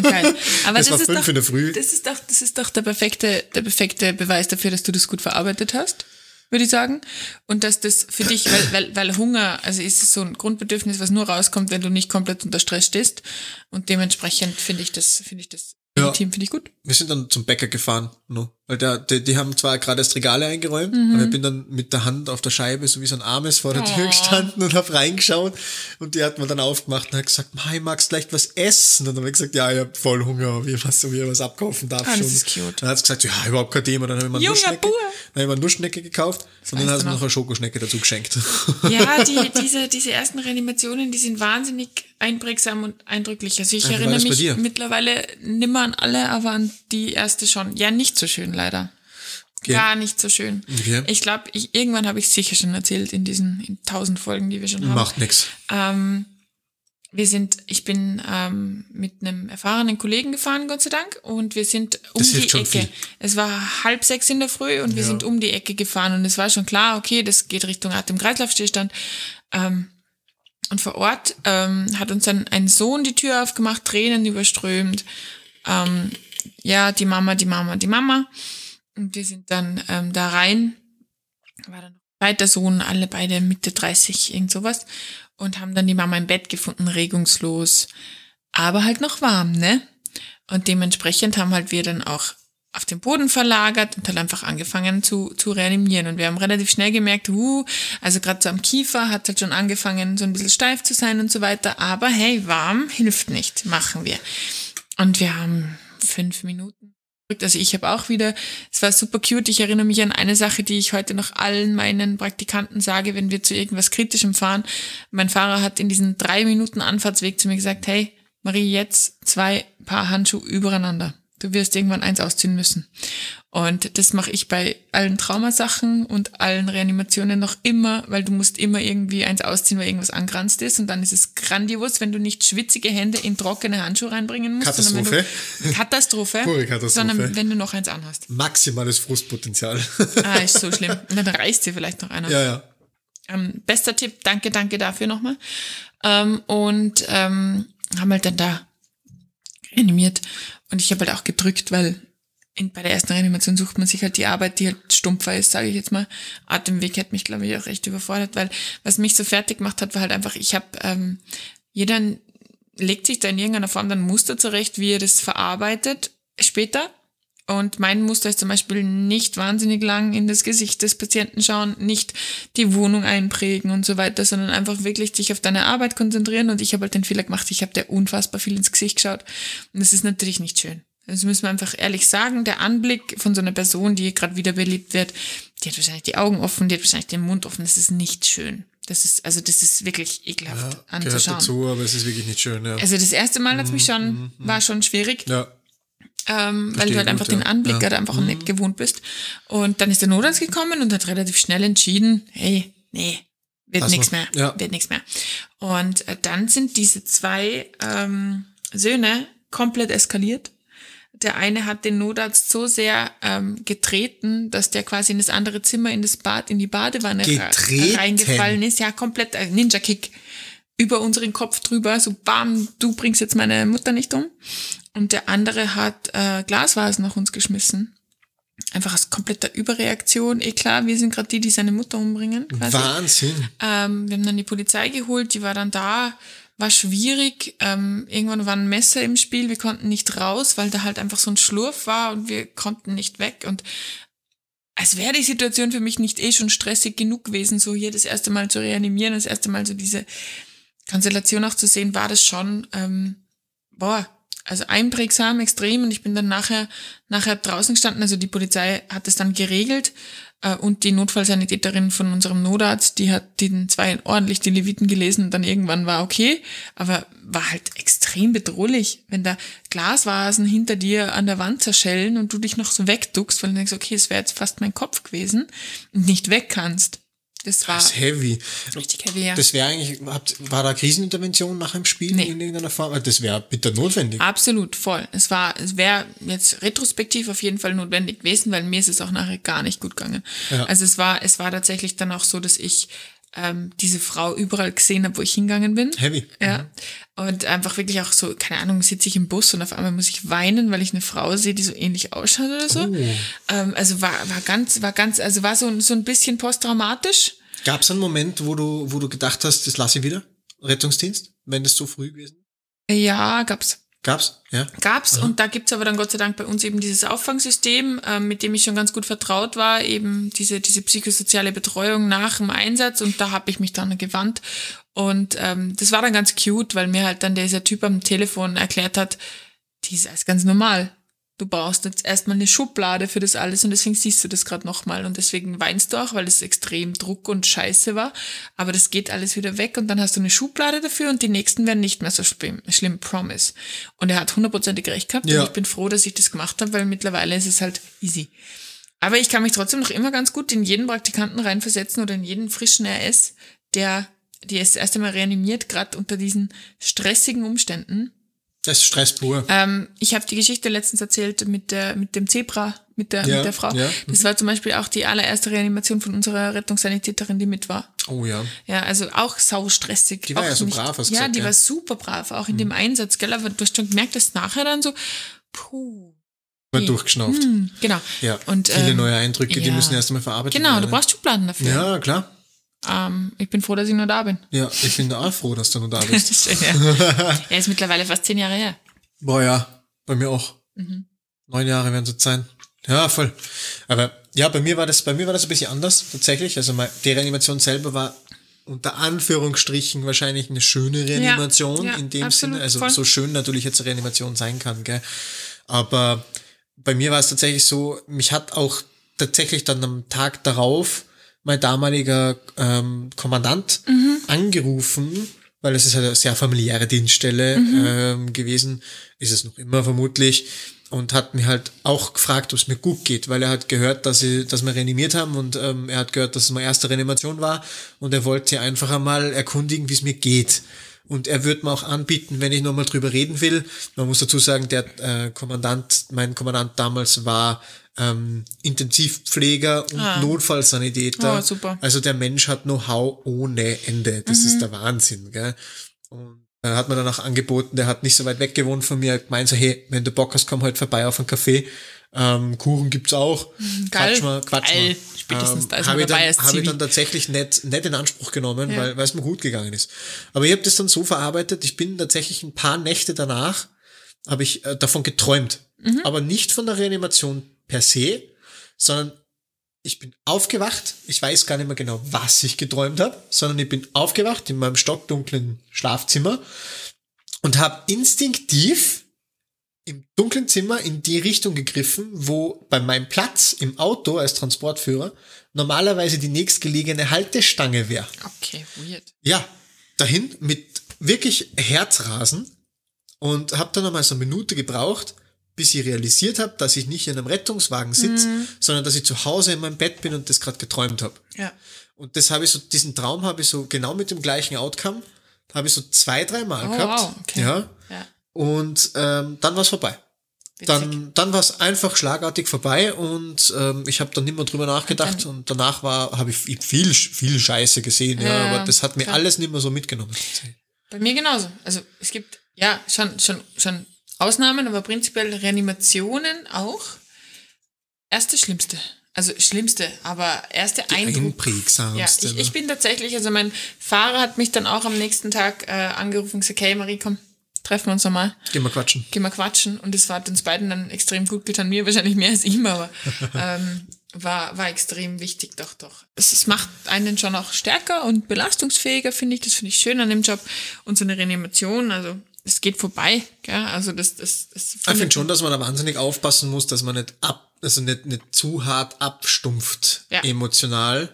Geil. Aber das, war ist fünf doch, in der Früh. das ist doch, das ist doch der perfekte, der perfekte Beweis dafür, dass du das gut verarbeitet hast, würde ich sagen. Und dass das für dich, weil, weil, weil Hunger, also ist es so ein Grundbedürfnis, was nur rauskommt, wenn du nicht komplett unter Stress stehst. Und dementsprechend finde ich das, finde ich das Ja. legitim, finde ich gut. Wir sind dann zum Bäcker gefahren, no. Weil der, die, die haben zwar gerade erst Regale eingeräumt, Mhm. aber ich bin dann mit der Hand auf der Scheibe, so wie so ein Armes vor der Tür Oh. gestanden und habe reingeschaut und die hat mir dann aufgemacht und hat gesagt, Mai, magst du vielleicht was essen? Und dann habe ich gesagt, ja, ich habe voll Hunger, ob ich was, ob ich was abkaufen darf Ah, das schon. ist cute. Dann hat sie gesagt, ja, überhaupt kein Thema. Dann habe ich mir eine Nussschnecke, dann eine gekauft und dann hat sie mir noch. eine Schokoschnecke dazu geschenkt. Ja, die, diese, diese ersten Reanimationen, die sind wahnsinnig einprägsam und eindrücklich. Also ich wie war erinnere das mich mittlerweile nimmer an alle, aber an die erste schon. Ja, nicht so schön leider. Okay. Gar nicht so schön. Okay. Ich glaube, ich, irgendwann habe ich es sicher schon erzählt in diesen tausend Folgen, die wir schon haben. Macht nix. Ähm, wir sind, ich bin ähm, mit einem erfahrenen Kollegen gefahren, Gott sei Dank, und wir sind um Das die Ecke. viel. Es war halb sechs in der Früh und wir Ja. sind um die Ecke gefahren und es war schon klar, okay, das geht Richtung Atem-Kreislauf-Stillstand. Ähm, und vor Ort ähm, hat uns dann ein Sohn die Tür aufgemacht, Tränen überströmt. Ähm, ja, die Mama, die Mama, die Mama. Und wir sind dann ähm, da rein. War dann noch ein zweiter Sohn, alle beide Mitte 30, irgend sowas. Und haben dann die Mama im Bett gefunden, regungslos. Aber halt noch warm, ne? Und dementsprechend haben halt wir dann auch auf den Boden verlagert und halt einfach angefangen zu, zu reanimieren. Und wir haben relativ schnell gemerkt, uh, also gerade so am Kiefer hat halt schon angefangen, so ein bisschen steif zu sein und so weiter. Aber hey, warm hilft nicht, machen wir. Und wir haben fünf Minuten. Also ich habe auch wieder, es war super cute. Ich erinnere mich an eine Sache, die ich heute noch allen meinen Praktikanten sage, wenn wir zu irgendwas Kritischem fahren. Mein Fahrer hat in diesen drei Minuten Anfahrtsweg zu mir gesagt, hey, Marie, jetzt zwei Paar Handschuhe übereinander. Du wirst irgendwann eins ausziehen müssen. Und das mache ich bei allen Traumasachen und allen Reanimationen noch immer, weil du musst immer irgendwie eins ausziehen, weil irgendwas angranzt ist. Und dann ist es grandios, wenn du nicht schwitzige Hände in trockene Handschuhe reinbringen musst. Katastrophe. Du, Katastrophe. Pure Katastrophe. Sondern wenn du noch eins anhast. Maximales Frustpotenzial. Ah, ist so schlimm. Und dann reißt dir vielleicht noch einer. ja, ja. Ähm, bester Tipp, danke, danke dafür nochmal. Ähm, und ähm, haben halt dann da reanimiert. Und ich habe halt auch gedrückt, weil in, bei der ersten Reanimation sucht man sich halt die Arbeit, die halt stumpfer ist, sage ich jetzt mal. Atemweg hat mich, glaube ich, auch recht überfordert, weil was mich so fertig gemacht hat, war halt einfach, ich habe, ähm, jeder legt sich da in irgendeiner Form dann Muster zurecht, wie er das verarbeitet später. Und mein Muster ist zum Beispiel nicht wahnsinnig lang in das Gesicht des Patienten schauen, nicht die Wohnung einprägen und so weiter, sondern einfach wirklich dich auf deine Arbeit konzentrieren. Und ich habe halt den Fehler gemacht, ich habe der unfassbar viel ins Gesicht geschaut. Und das ist natürlich nicht schön. Das müssen wir einfach ehrlich sagen. Der Anblick von so einer Person, die gerade wiederbelebt wird, die hat wahrscheinlich die Augen offen, die hat wahrscheinlich den Mund offen. Das ist nicht schön. Das ist, also das ist wirklich ekelhaft ja gehört anzuschauen. dazu, aber es ist wirklich nicht schön. Ja. Also das erste Mal hat's mich schon, war schon schwierig ja. Ähm, weil du halt gut, einfach ja. den Anblick Ja. Mhm. halt einfach nicht gewohnt bist. Und dann ist der Notarzt gekommen und hat relativ schnell entschieden, hey, nee, wird nichts mehr, Ja. wird nichts mehr. Und äh, dann sind diese zwei ähm, Söhne komplett eskaliert. Der eine hat den Notarzt so sehr ähm, getreten, dass der quasi in das andere Zimmer, in das Bad, in die Badewanne Getreten? reingefallen ist. Ja, komplett äh, Ninja-Kick über unseren Kopf drüber, so bam, du bringst jetzt meine Mutter nicht um. Und der andere hat äh, Glasvasen nach uns geschmissen. Einfach aus kompletter Überreaktion. Eh klar, wir sind gerade die, die seine Mutter umbringen. Quasi. Wahnsinn. Ähm, wir haben dann die Polizei geholt, die war dann da, war schwierig. Ähm, irgendwann war ein Messer im Spiel, wir konnten nicht raus, weil da halt einfach so ein Schlurf war und wir konnten nicht weg. Und als wäre die Situation für mich nicht eh schon stressig genug gewesen, so hier das erste Mal zu reanimieren, das erste Mal so diese Konstellation auch zu sehen, war das schon, ähm, boah, also einprägsam, extrem. Und ich bin dann nachher, nachher draußen gestanden. Also die Polizei hat es dann geregelt äh, und die Notfallsanitäterin von unserem Notarzt, die hat den zwei ordentlich die Leviten gelesen und dann irgendwann war okay, aber war halt extrem bedrohlich, wenn da Glasvasen hinter dir an der Wand zerschellen und du dich noch so wegduckst, weil du denkst, okay, es wäre jetzt fast mein Kopf gewesen und nicht weg kannst. Das war Das ist heavy. richtig heavy, ja. Das wäre eigentlich, habt, war da Krisenintervention nach dem Spiel Nee. in irgendeiner Form? Das wäre bitter notwendig. Absolut, voll. Es war, es wäre jetzt retrospektiv auf jeden Fall notwendig gewesen, weil mir ist es auch nachher gar nicht gut gegangen. Ja. Also es war, es war tatsächlich dann auch so, dass ich ähm, diese Frau überall gesehen habe, wo ich hingegangen bin. Heavy. Ja. Und einfach wirklich auch so, keine Ahnung, sitze ich im Bus und auf einmal muss ich weinen, weil ich eine Frau sehe, die so ähnlich ausschaut oder so. Oh. Ähm, also war, war ganz, war ganz, also war so, so ein bisschen posttraumatisch. Gab es einen Moment, wo du, wo du gedacht hast, das lasse ich wieder? Rettungsdienst? Wenn das so früh gewesen Ja, gab's. Gab's? Ja. Gab's und da gibt's aber dann Gott sei Dank bei uns eben dieses Auffangsystem, ähm, mit dem ich schon ganz gut vertraut war, eben diese, diese psychosoziale Betreuung nach dem Einsatz und da habe ich mich dann gewandt und ähm, das war dann ganz cute, weil mir halt dann dieser Typ am Telefon erklärt hat, die ist alles ganz normal. Du brauchst jetzt erstmal eine Schublade für das alles und deswegen siehst du das gerade nochmal und deswegen weinst du auch, weil es extrem Druck und Scheiße war. Aber das geht alles wieder weg und dann hast du eine Schublade dafür und die nächsten werden nicht mehr so schlimm, schlimm Promise. Und er hat hundertprozentig recht gehabt Ja. und ich bin froh, dass ich das gemacht habe, weil mittlerweile ist es halt easy. Aber ich kann mich trotzdem noch immer ganz gut in jeden Praktikanten reinversetzen oder in jeden frischen RS, der die es das erste Mal reanimiert, gerade unter diesen stressigen Umständen. Das ist Stress pur. Ähm, ich habe die Geschichte letztens erzählt mit der mit dem Zebra, mit der Ja, mit der Frau. ja. Das war zum Beispiel auch die allererste Reanimation von unserer Rettungssanitäterin, die mit war. Oh ja. Ja, also auch saustressig. Die war auch ja so brav, hast du Ja, gesagt, die ja. Mhm. war super brav, auch in dem Einsatz, gell? Aber du hast schon gemerkt, dass nachher dann so, puh. Mal durchgeschnauft. Hm, genau. Ja. Und, Viele ähm, neue Eindrücke, die müssen erst einmal verarbeitet Genau, werden. du brauchst Schubladen dafür. Ja, klar. Ähm, ich bin froh, dass ich nur da bin. Ja, ich bin auch froh, dass du noch da bist. Schön, ja. er ist mittlerweile fast zehn Jahre her. Boah, ja, bei mir auch. Mhm. Neun Jahre werden es jetzt sein. Ja, voll. Aber ja, bei mir war das, bei mir war das ein bisschen anders, tatsächlich. Also mein, die Reanimation selber war unter Anführungsstrichen wahrscheinlich eine schöne Reanimation ja, in dem Sinne. Also voll. so schön natürlich jetzt eine Reanimation sein kann, gell. Aber bei mir war es tatsächlich so, mich hat auch tatsächlich dann am Tag darauf mein damaliger ähm, Kommandant Mhm. angerufen, weil es ist halt eine sehr familiäre Dienststelle Mhm. ähm, gewesen, ist es noch immer vermutlich. und hat mir halt auch gefragt, ob es mir gut geht, weil er hat gehört, dass, sie, dass wir reanimiert haben und ähm, er hat gehört, dass es meine erste Reanimation war und er wollte einfach einmal erkundigen, wie es mir geht. Und er wird mir auch anbieten, wenn ich nochmal drüber reden will. Man muss dazu sagen, der äh, Kommandant, mein Kommandant damals war ähm, Intensivpfleger und Ah. Notfallsanitäter. Oh, super. Also der Mensch hat Know-how ohne Ende. Das ist der Wahnsinn. Gell? Und er hat mir dann auch angeboten, der hat nicht so weit weg gewohnt von mir, gemeint so, hey, wenn du Bock hast, komm heute vorbei auf einen Café. Ähm, Kuchen gibt's auch. Geil. Quatsch mal, quatsch Geil. mal. Spätestens da ist hab man dabei als Habe ich dann tatsächlich nicht, nicht in Anspruch genommen, Ja. weil, weil es mir gut gegangen ist. Aber ich habe das dann so verarbeitet, ich bin tatsächlich ein paar Nächte danach, habe ich äh, davon geträumt. Mhm. Aber nicht von der Reanimation per se, sondern ich bin aufgewacht, ich weiß gar nicht mehr genau, was ich geträumt habe, sondern ich bin aufgewacht in meinem stockdunklen Schlafzimmer und habe instinktiv im dunklen Zimmer in die Richtung gegriffen, wo bei meinem Platz im Auto als Transportführer normalerweise die nächstgelegene Haltestange wäre. Okay, weird. Ja, dahin mit wirklich Herzrasen und habe dann nochmal so eine Minute gebraucht, bis ich realisiert habe, dass ich nicht in einem Rettungswagen sitze, sondern dass ich zu Hause in meinem Bett bin und das gerade geträumt habe. Ja. Und das habe ich so, diesen Traum habe ich so genau mit dem gleichen Outcome, habe ich so zwei, drei Mal Oh, gehabt. wow, okay. Ja. Und ähm, dann war's vorbei. Witzig. Dann, dann war's einfach schlagartig vorbei und ähm, ich habe dann nicht mehr drüber nachgedacht und, danach war habe ich viel viel Scheiße gesehen, ja, Ja, aber das hat mir klar. alles nicht mehr so mitgenommen. Bei mir genauso. Also es gibt ja schon, schon, schon Ausnahmen, aber prinzipiell Reanimationen auch. Erste Schlimmste. Also Schlimmste, aber erste Eindruck. Ja, Einprägsamste. ich, ne? ich bin tatsächlich, also mein Fahrer hat mich dann auch am nächsten Tag äh, angerufen und gesagt, hey Marie, komm, treffen wir uns nochmal, Gehen wir quatschen. gehen wir quatschen. Und es hat uns beiden dann extrem gut getan, mir wahrscheinlich mehr als ihm, aber ähm, war, war extrem wichtig, doch, doch. Es, es macht einen schon auch stärker und belastungsfähiger, finde ich. Das finde ich schön an dem Job. Und so eine Reanimation, also es geht vorbei, gell? Also das, das, das Ich finde schon, dass man da wahnsinnig aufpassen muss, dass man nicht ab, also nicht, nicht zu hart abstumpft Ja. emotional.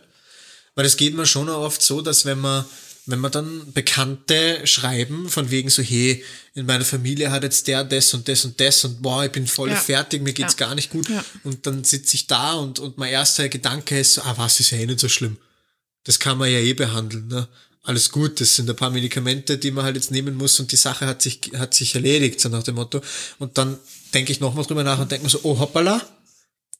Weil es geht mir schon oft so, dass wenn man, wenn man dann Bekannte schreiben, von wegen so, hey, in meiner Familie hat jetzt der das und das und das und boah, ich bin voll Ja. fertig, mir geht's Ja. gar nicht gut. Ja. Und dann sitze ich da und, und mein erster Gedanke ist so, ah, was ist ja eh nicht so schlimm. Das kann man ja eh behandeln, ne? Alles gut, das sind ein paar Medikamente, die man halt jetzt nehmen muss und die Sache hat sich, hat sich erledigt, so nach dem Motto. Und dann denke ich nochmal drüber nach und denke mir so, oh hoppala,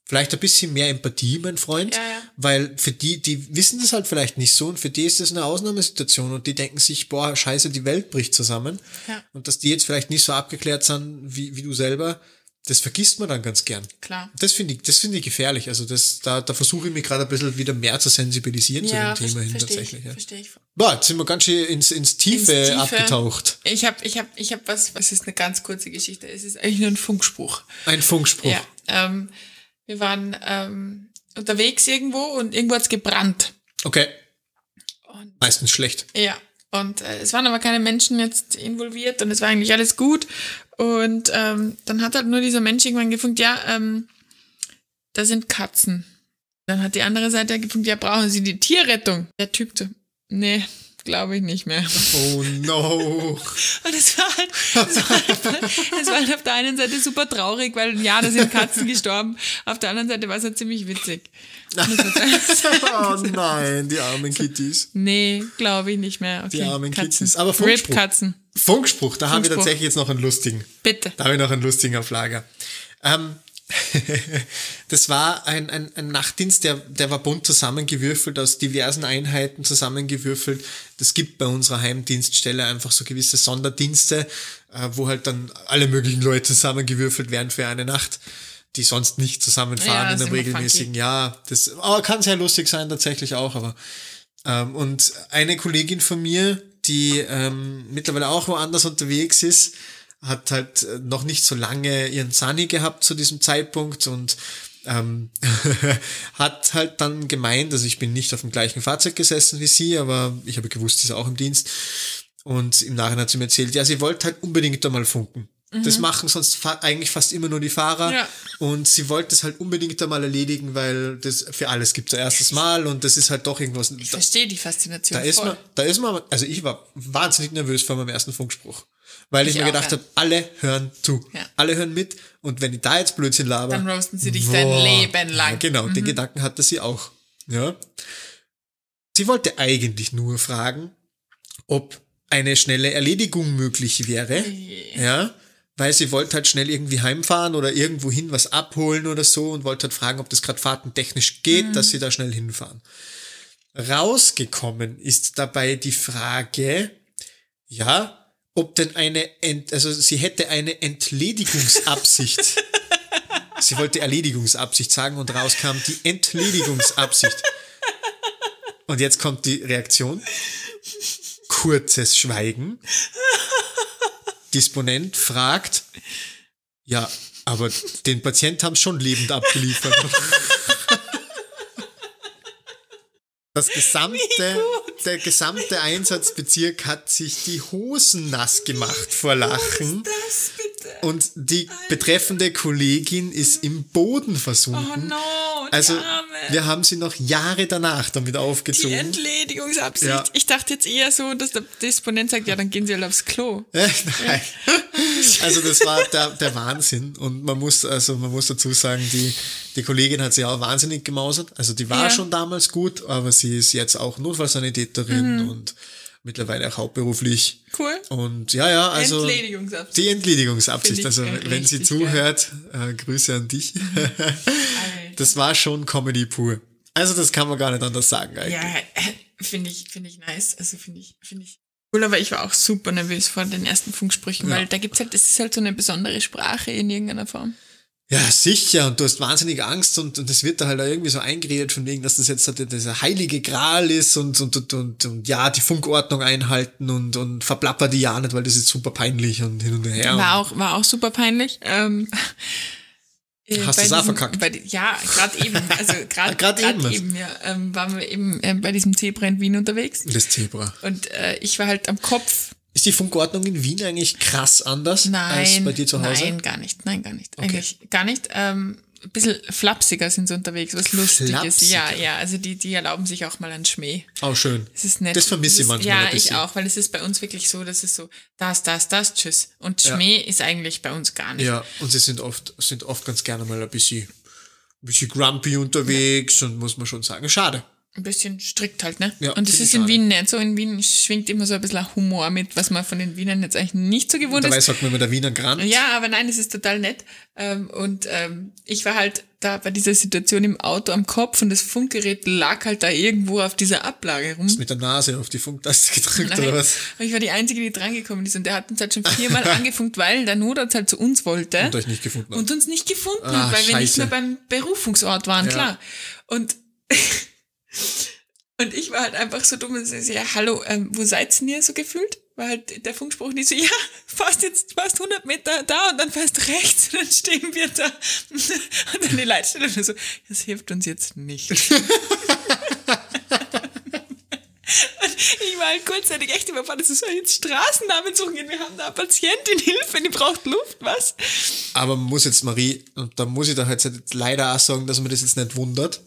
vielleicht ein bisschen mehr Empathie, mein Freund, Ja, ja. weil für die, die wissen das halt vielleicht nicht so und für die ist das eine Ausnahmesituation und die denken sich, boah, scheiße, die Welt bricht zusammen. Ja. Und dass die jetzt vielleicht nicht so abgeklärt sind wie, wie du selber, das vergisst man dann ganz gern. Klar. Das finde ich, das finde ich gefährlich. Also das, da, da versuche ich mich gerade ein bisschen wieder mehr zu sensibilisieren Ja, zu dem Thema hin tatsächlich. ich, Ja. verstehe ich. Boah, jetzt sind wir ganz schön ins, ins, Tiefe, Ins Tiefe. abgetaucht. Ich habe ich hab, ich hab was, was ist eine ganz kurze Geschichte. Es ist eigentlich nur ein Funkspruch. Ein Funkspruch. Ja, ähm, wir waren ähm, unterwegs irgendwo und irgendwo hat's gebrannt. Okay. Und Meistens schlecht. Ja, und äh, es waren aber keine Menschen jetzt involviert und es war eigentlich alles gut. Und ähm, dann hat halt nur dieser Mensch irgendwann gefunkt, ja, ähm, da sind Katzen. Dann hat die andere Seite gefunkt, ja, brauchen Sie die Tierrettung? Der Typ so, nee, glaube ich nicht mehr. Oh no. Und es war halt, es war halt, es war halt auf der einen Seite super traurig, weil ja, da sind Katzen gestorben. Auf der anderen Seite war es halt ziemlich witzig. oh nein, die armen Kitties. Nee, glaube ich nicht mehr. Okay, Die armen Katzen. Kitties. Aber Funkspruch. Rip-Katzen. Funkspruch, da haben wir Funkspruch. tatsächlich jetzt noch einen lustigen. Bitte. Da habe ich noch einen lustigen auf Lager. Ähm, das war ein, ein, ein Nachtdienst, der, der war bunt zusammengewürfelt, aus diversen Einheiten zusammengewürfelt. Das gibt bei unserer Heimdienststelle einfach so gewisse Sonderdienste, äh, wo halt dann alle möglichen Leute zusammengewürfelt werden für eine Nacht, die sonst nicht zusammenfahren Ja, in einem regelmäßigen Jahr. Das aber kann sehr lustig sein, tatsächlich auch, aber ähm, und eine Kollegin von mir, die ähm, mittlerweile auch woanders unterwegs ist, hat halt äh, noch nicht so lange ihren Sunny gehabt zu diesem Zeitpunkt und ähm, hat halt dann gemeint, also ich bin nicht auf dem gleichen Fahrzeug gesessen wie sie, aber ich habe gewusst, sie ist auch im Dienst. Und im Nachhinein hat sie mir erzählt, ja, sie wollte halt unbedingt einmal funken. Das machen sonst fa eigentlich fast immer nur die Fahrer. Ja. Und sie wollte es halt unbedingt einmal erledigen, weil das für alles gibt es ein erstes Mal und das ist halt doch irgendwas. Ich Da, verstehe die Faszination da ist voll. man, da ist man, also ich war wahnsinnig nervös vor meinem ersten Funkspruch. Weil ich, Ich mir gedacht ja. habe, alle hören zu. Ja. Alle hören mit. Und wenn ich da jetzt Blödsinn laber. Dann roasten sie dich dein Leben lang. Ja, genau, den Gedanken hatte sie auch. Ja. Sie wollte eigentlich nur fragen, ob eine schnelle Erledigung möglich wäre. Ja. Weil sie wollte halt schnell irgendwie heimfahren oder irgendwo hin was abholen oder so und wollte halt fragen, ob das gerade fahrtentechnisch geht, dass sie da schnell hinfahren. Rausgekommen ist dabei die Frage, ja, ob denn eine, Ent, also sie hätte eine Entledigungsabsicht. sie wollte Erledigungsabsicht sagen und rauskam die Entledigungsabsicht. Und jetzt kommt die Reaktion. Kurzes Schweigen. Disponent fragt, ja, aber den Patient haben schon lebend abgeliefert. Das gesamte, der gesamte Einsatzbezirk hat sich die Hosen nass gemacht vor Lachen. Das bitte. Und die betreffende Kollegin ist im Boden Oh versunken. no, die Also, Arme. wir haben sie noch Jahre danach damit Die aufgezogen. Entledigungsabsicht. Ja. Ich dachte jetzt eher so, dass der Disponent sagt, ja, dann gehen sie halt aufs Klo. Äh, Nein. Also das war der, der Wahnsinn und man muss also man muss dazu sagen, die die Kollegin hat sich auch wahnsinnig gemausert. Also die war Ja. schon damals gut, aber sie ist jetzt auch Notfallsanitäterin Mhm. und mittlerweile auch hauptberuflich. Cool. Und ja, ja, also Entledigungsabsicht. die Entledigungsabsicht. Also wenn sie zuhört, äh, Grüße an dich. das war schon Comedy pur. Also das kann man gar nicht anders sagen eigentlich. Ja, äh, finde ich, finde ich nice. Also finde ich, finde ich cool, aber ich war auch super nervös vor den ersten Funksprüchen, Ja. weil da gibt's halt, es ist halt so eine besondere Sprache in irgendeiner Form. Ja, sicher. Und du hast wahnsinnig Angst und, und das wird da halt irgendwie so eingeredet von wegen, dass das jetzt halt dieser heilige Gral ist und, und, und, und, und ja, die Funkordnung einhalten und, und verplapper die ja nicht, weil das ist super peinlich und hin und her. War auch, war auch super peinlich. Ähm, äh, Hast bei du's auch verkackt? Bei, ja, gerade eben. Also gerade eben. eben, ja, ähm, waren wir eben äh, bei diesem Zebra in Wien unterwegs. Das Zebra. Und äh, ich war halt am Kopf. Ist die Funkordnung in Wien eigentlich krass anders Nein, als bei dir zu Hause? nein, gar nicht. Nein, gar nicht. Eigentlich gar nicht. Ähm, ein bisschen flapsiger sind sie unterwegs, was Lustiges. Flapsiger? Ja, ja, also die, die erlauben sich auch mal einen Schmäh. Auch schön. Das ist nett. Das vermisse ich manchmal Ja, ein bisschen. ich auch, weil es ist bei uns wirklich so, dass es so, das, das, das, tschüss. Und Ja. Schmäh ist eigentlich bei uns gar nicht. Ja, und sie sind oft, sind oft ganz gerne mal ein bisschen, ein bisschen grumpy unterwegs und muss man schon sagen, schade. Ein bisschen strikt halt, ne? Ja, und das ist in. Wien nicht so. In Wien schwingt immer so ein bisschen Humor mit, was man von den Wienern jetzt eigentlich nicht so gewohnt Dabei ist. sagt man immer der Wiener Grand. Ja, aber nein, es ist total nett. Ähm, und ähm, ich war halt da bei dieser Situation im Auto am Kopf und das Funkgerät lag halt da irgendwo auf dieser Ablage rum. Mit der Nase auf die Funktaste gedrückt Nein. oder was? Und ich war die Einzige, die drangekommen ist. Und der hat uns halt schon viermal angefunkt, weil der Notarzt halt zu uns wollte. Und euch nicht gefunden hat. und uns nicht gefunden Ah, hat, weil wir nicht scheiße. mehr beim Berufungsort waren, Ja. klar. Und, und ich war halt einfach so dumm und so, ja, hallo, ähm, wo seid ihr so gefühlt? War halt der Funkspruch nicht so, ja, fast jetzt, fast 100 Meter da und dann fast rechts und dann stehen wir da. Und dann die Leitstelle nur so, das hilft uns jetzt nicht. Und ich war halt kurzzeitig echt überfordert, so soll ich jetzt Straßennamen suchen gehen, wir haben da eine Patientin, Hilfe, die braucht Luft, was? Aber man muss jetzt, Marie, und da muss ich da halt leider auch sagen, dass man das jetzt nicht wundert?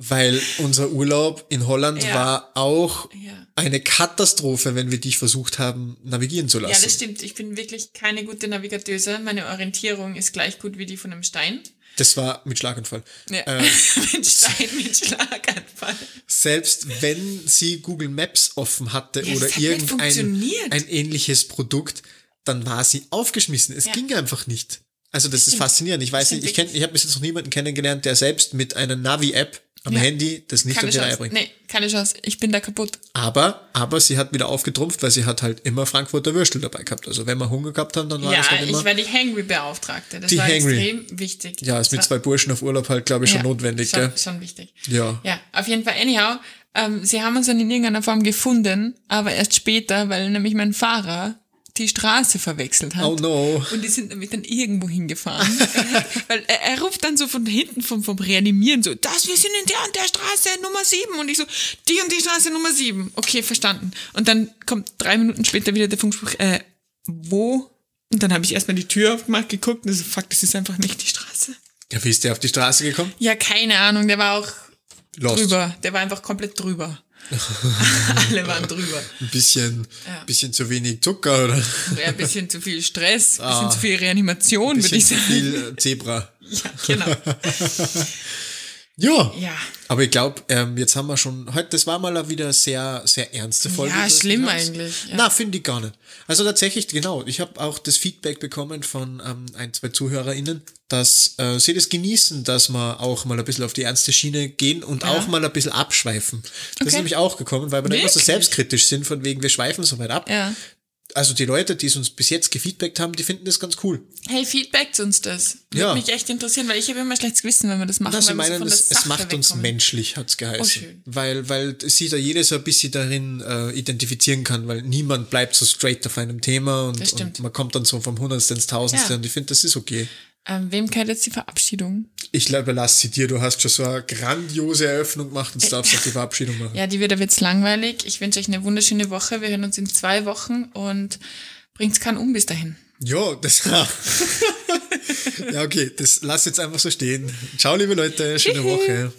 Weil unser Urlaub in Holland Ja. war auch Ja. eine Katastrophe, wenn wir dich versucht haben, navigieren zu Ja, lassen. das stimmt. Ich bin wirklich keine gute Navigateuse. Meine Orientierung ist gleich gut wie die von einem Stein. Das war mit Schlaganfall. Ja. Äh, mit Stein, mit Schlaganfall. selbst wenn sie Google Maps offen hatte Ja, oder das irgendein ein ähnliches Produkt, dann war sie aufgeschmissen. Es Ja. ging einfach nicht. Also das ist stimmt. faszinierend. Ich weiß Das nicht, ich kenn, ich habe bis jetzt noch niemanden kennengelernt, der selbst mit einer Navi-App am Ja. Handy das nicht Keine auf die Reihe bringt. Nee, keine Chance. Ich bin da kaputt. Aber, aber sie hat wieder aufgetrumpft, weil sie hat halt immer Frankfurter Würstel dabei gehabt. Also wenn wir Hunger gehabt haben, dann war ja, das halt immer. ich war die Hangry-Beauftigte. Das Die war Hangry. extrem wichtig. ja, ist Das mit zwei Burschen auf Urlaub halt, glaube ich, schon ja, notwendig, schon, gell? schon wichtig. Ja. Ja, auf jeden Fall. Anyhow, ähm, sie haben uns dann in irgendeiner Form gefunden, aber erst später, weil nämlich mein Fahrer die Straße verwechselt hat. Oh no. Und die sind nämlich dann irgendwo hingefahren. Weil er, er ruft dann so von hinten vom, vom Reanimieren so, das, wir sind in der und der Straße Nummer sieben Und ich so, die und die Straße Nummer sieben Okay, verstanden. Und dann kommt drei Minuten später wieder der Funkspruch, äh, wo? Und dann habe ich erstmal die Tür aufgemacht, geguckt und so, fuck, das ist einfach nicht die Straße. Ja, wie ist der auf die Straße gekommen? Ja, keine Ahnung, der war auch Lost. drüber. Der war einfach komplett drüber. Alle waren drüber. Ein bisschen, Ja. bisschen zu wenig Zucker oder Ja, ein bisschen zu viel Stress, ein bisschen Ah. zu viel Reanimation, ein würde ich bisschen zu sagen. viel äh, Zebra. Ja, genau. Ja. Ja. Aber ich glaube, ähm, jetzt haben wir schon, heute, das war mal wieder sehr, sehr ernste Folge. Ja, schlimm eigentlich, ja. Na, finde ich gar nicht. Also tatsächlich, genau, ich habe auch das Feedback bekommen von ähm, ein, zwei ZuhörerInnen, dass äh, sie das genießen, dass wir auch mal ein bisschen auf die ernste Schiene gehen und auch mal ein bisschen abschweifen. Das ist Okay. nämlich auch gekommen, weil wir da immer so selbstkritisch sind, von wegen, wir schweifen so weit ab. Ja. Also die Leute, die es uns bis jetzt gefeedbackt haben, die finden das ganz cool. Hey, feedbackt uns das. Würde Ja. mich echt interessieren, weil ich habe immer schlechtes Gewissen, wenn wir das machen, Na, sie weil wir so meinen, es, es macht uns wegkommen. menschlich, hat's geheißen. Oh, schön. weil, weil sich da jeder so ein bisschen darin äh, identifizieren kann, weil niemand bleibt so straight auf einem Thema und, und man kommt dann so vom Hundertste ins Tausendste Ja. und ich finde, das ist okay. Ähm, wem gehört jetzt die Verabschiedung? Ich überlasse sie dir, du hast schon so eine grandiose Eröffnung gemacht und darfst auch die Verabschiedung machen. Ja, die wird aber jetzt langweilig. Ich wünsche euch eine wunderschöne Woche. Wir hören uns in zwei Wochen und bringt's keinen um bis dahin. Ja, das Ja, okay, das lass jetzt einfach so stehen. Ciao, liebe Leute, schöne. Woche.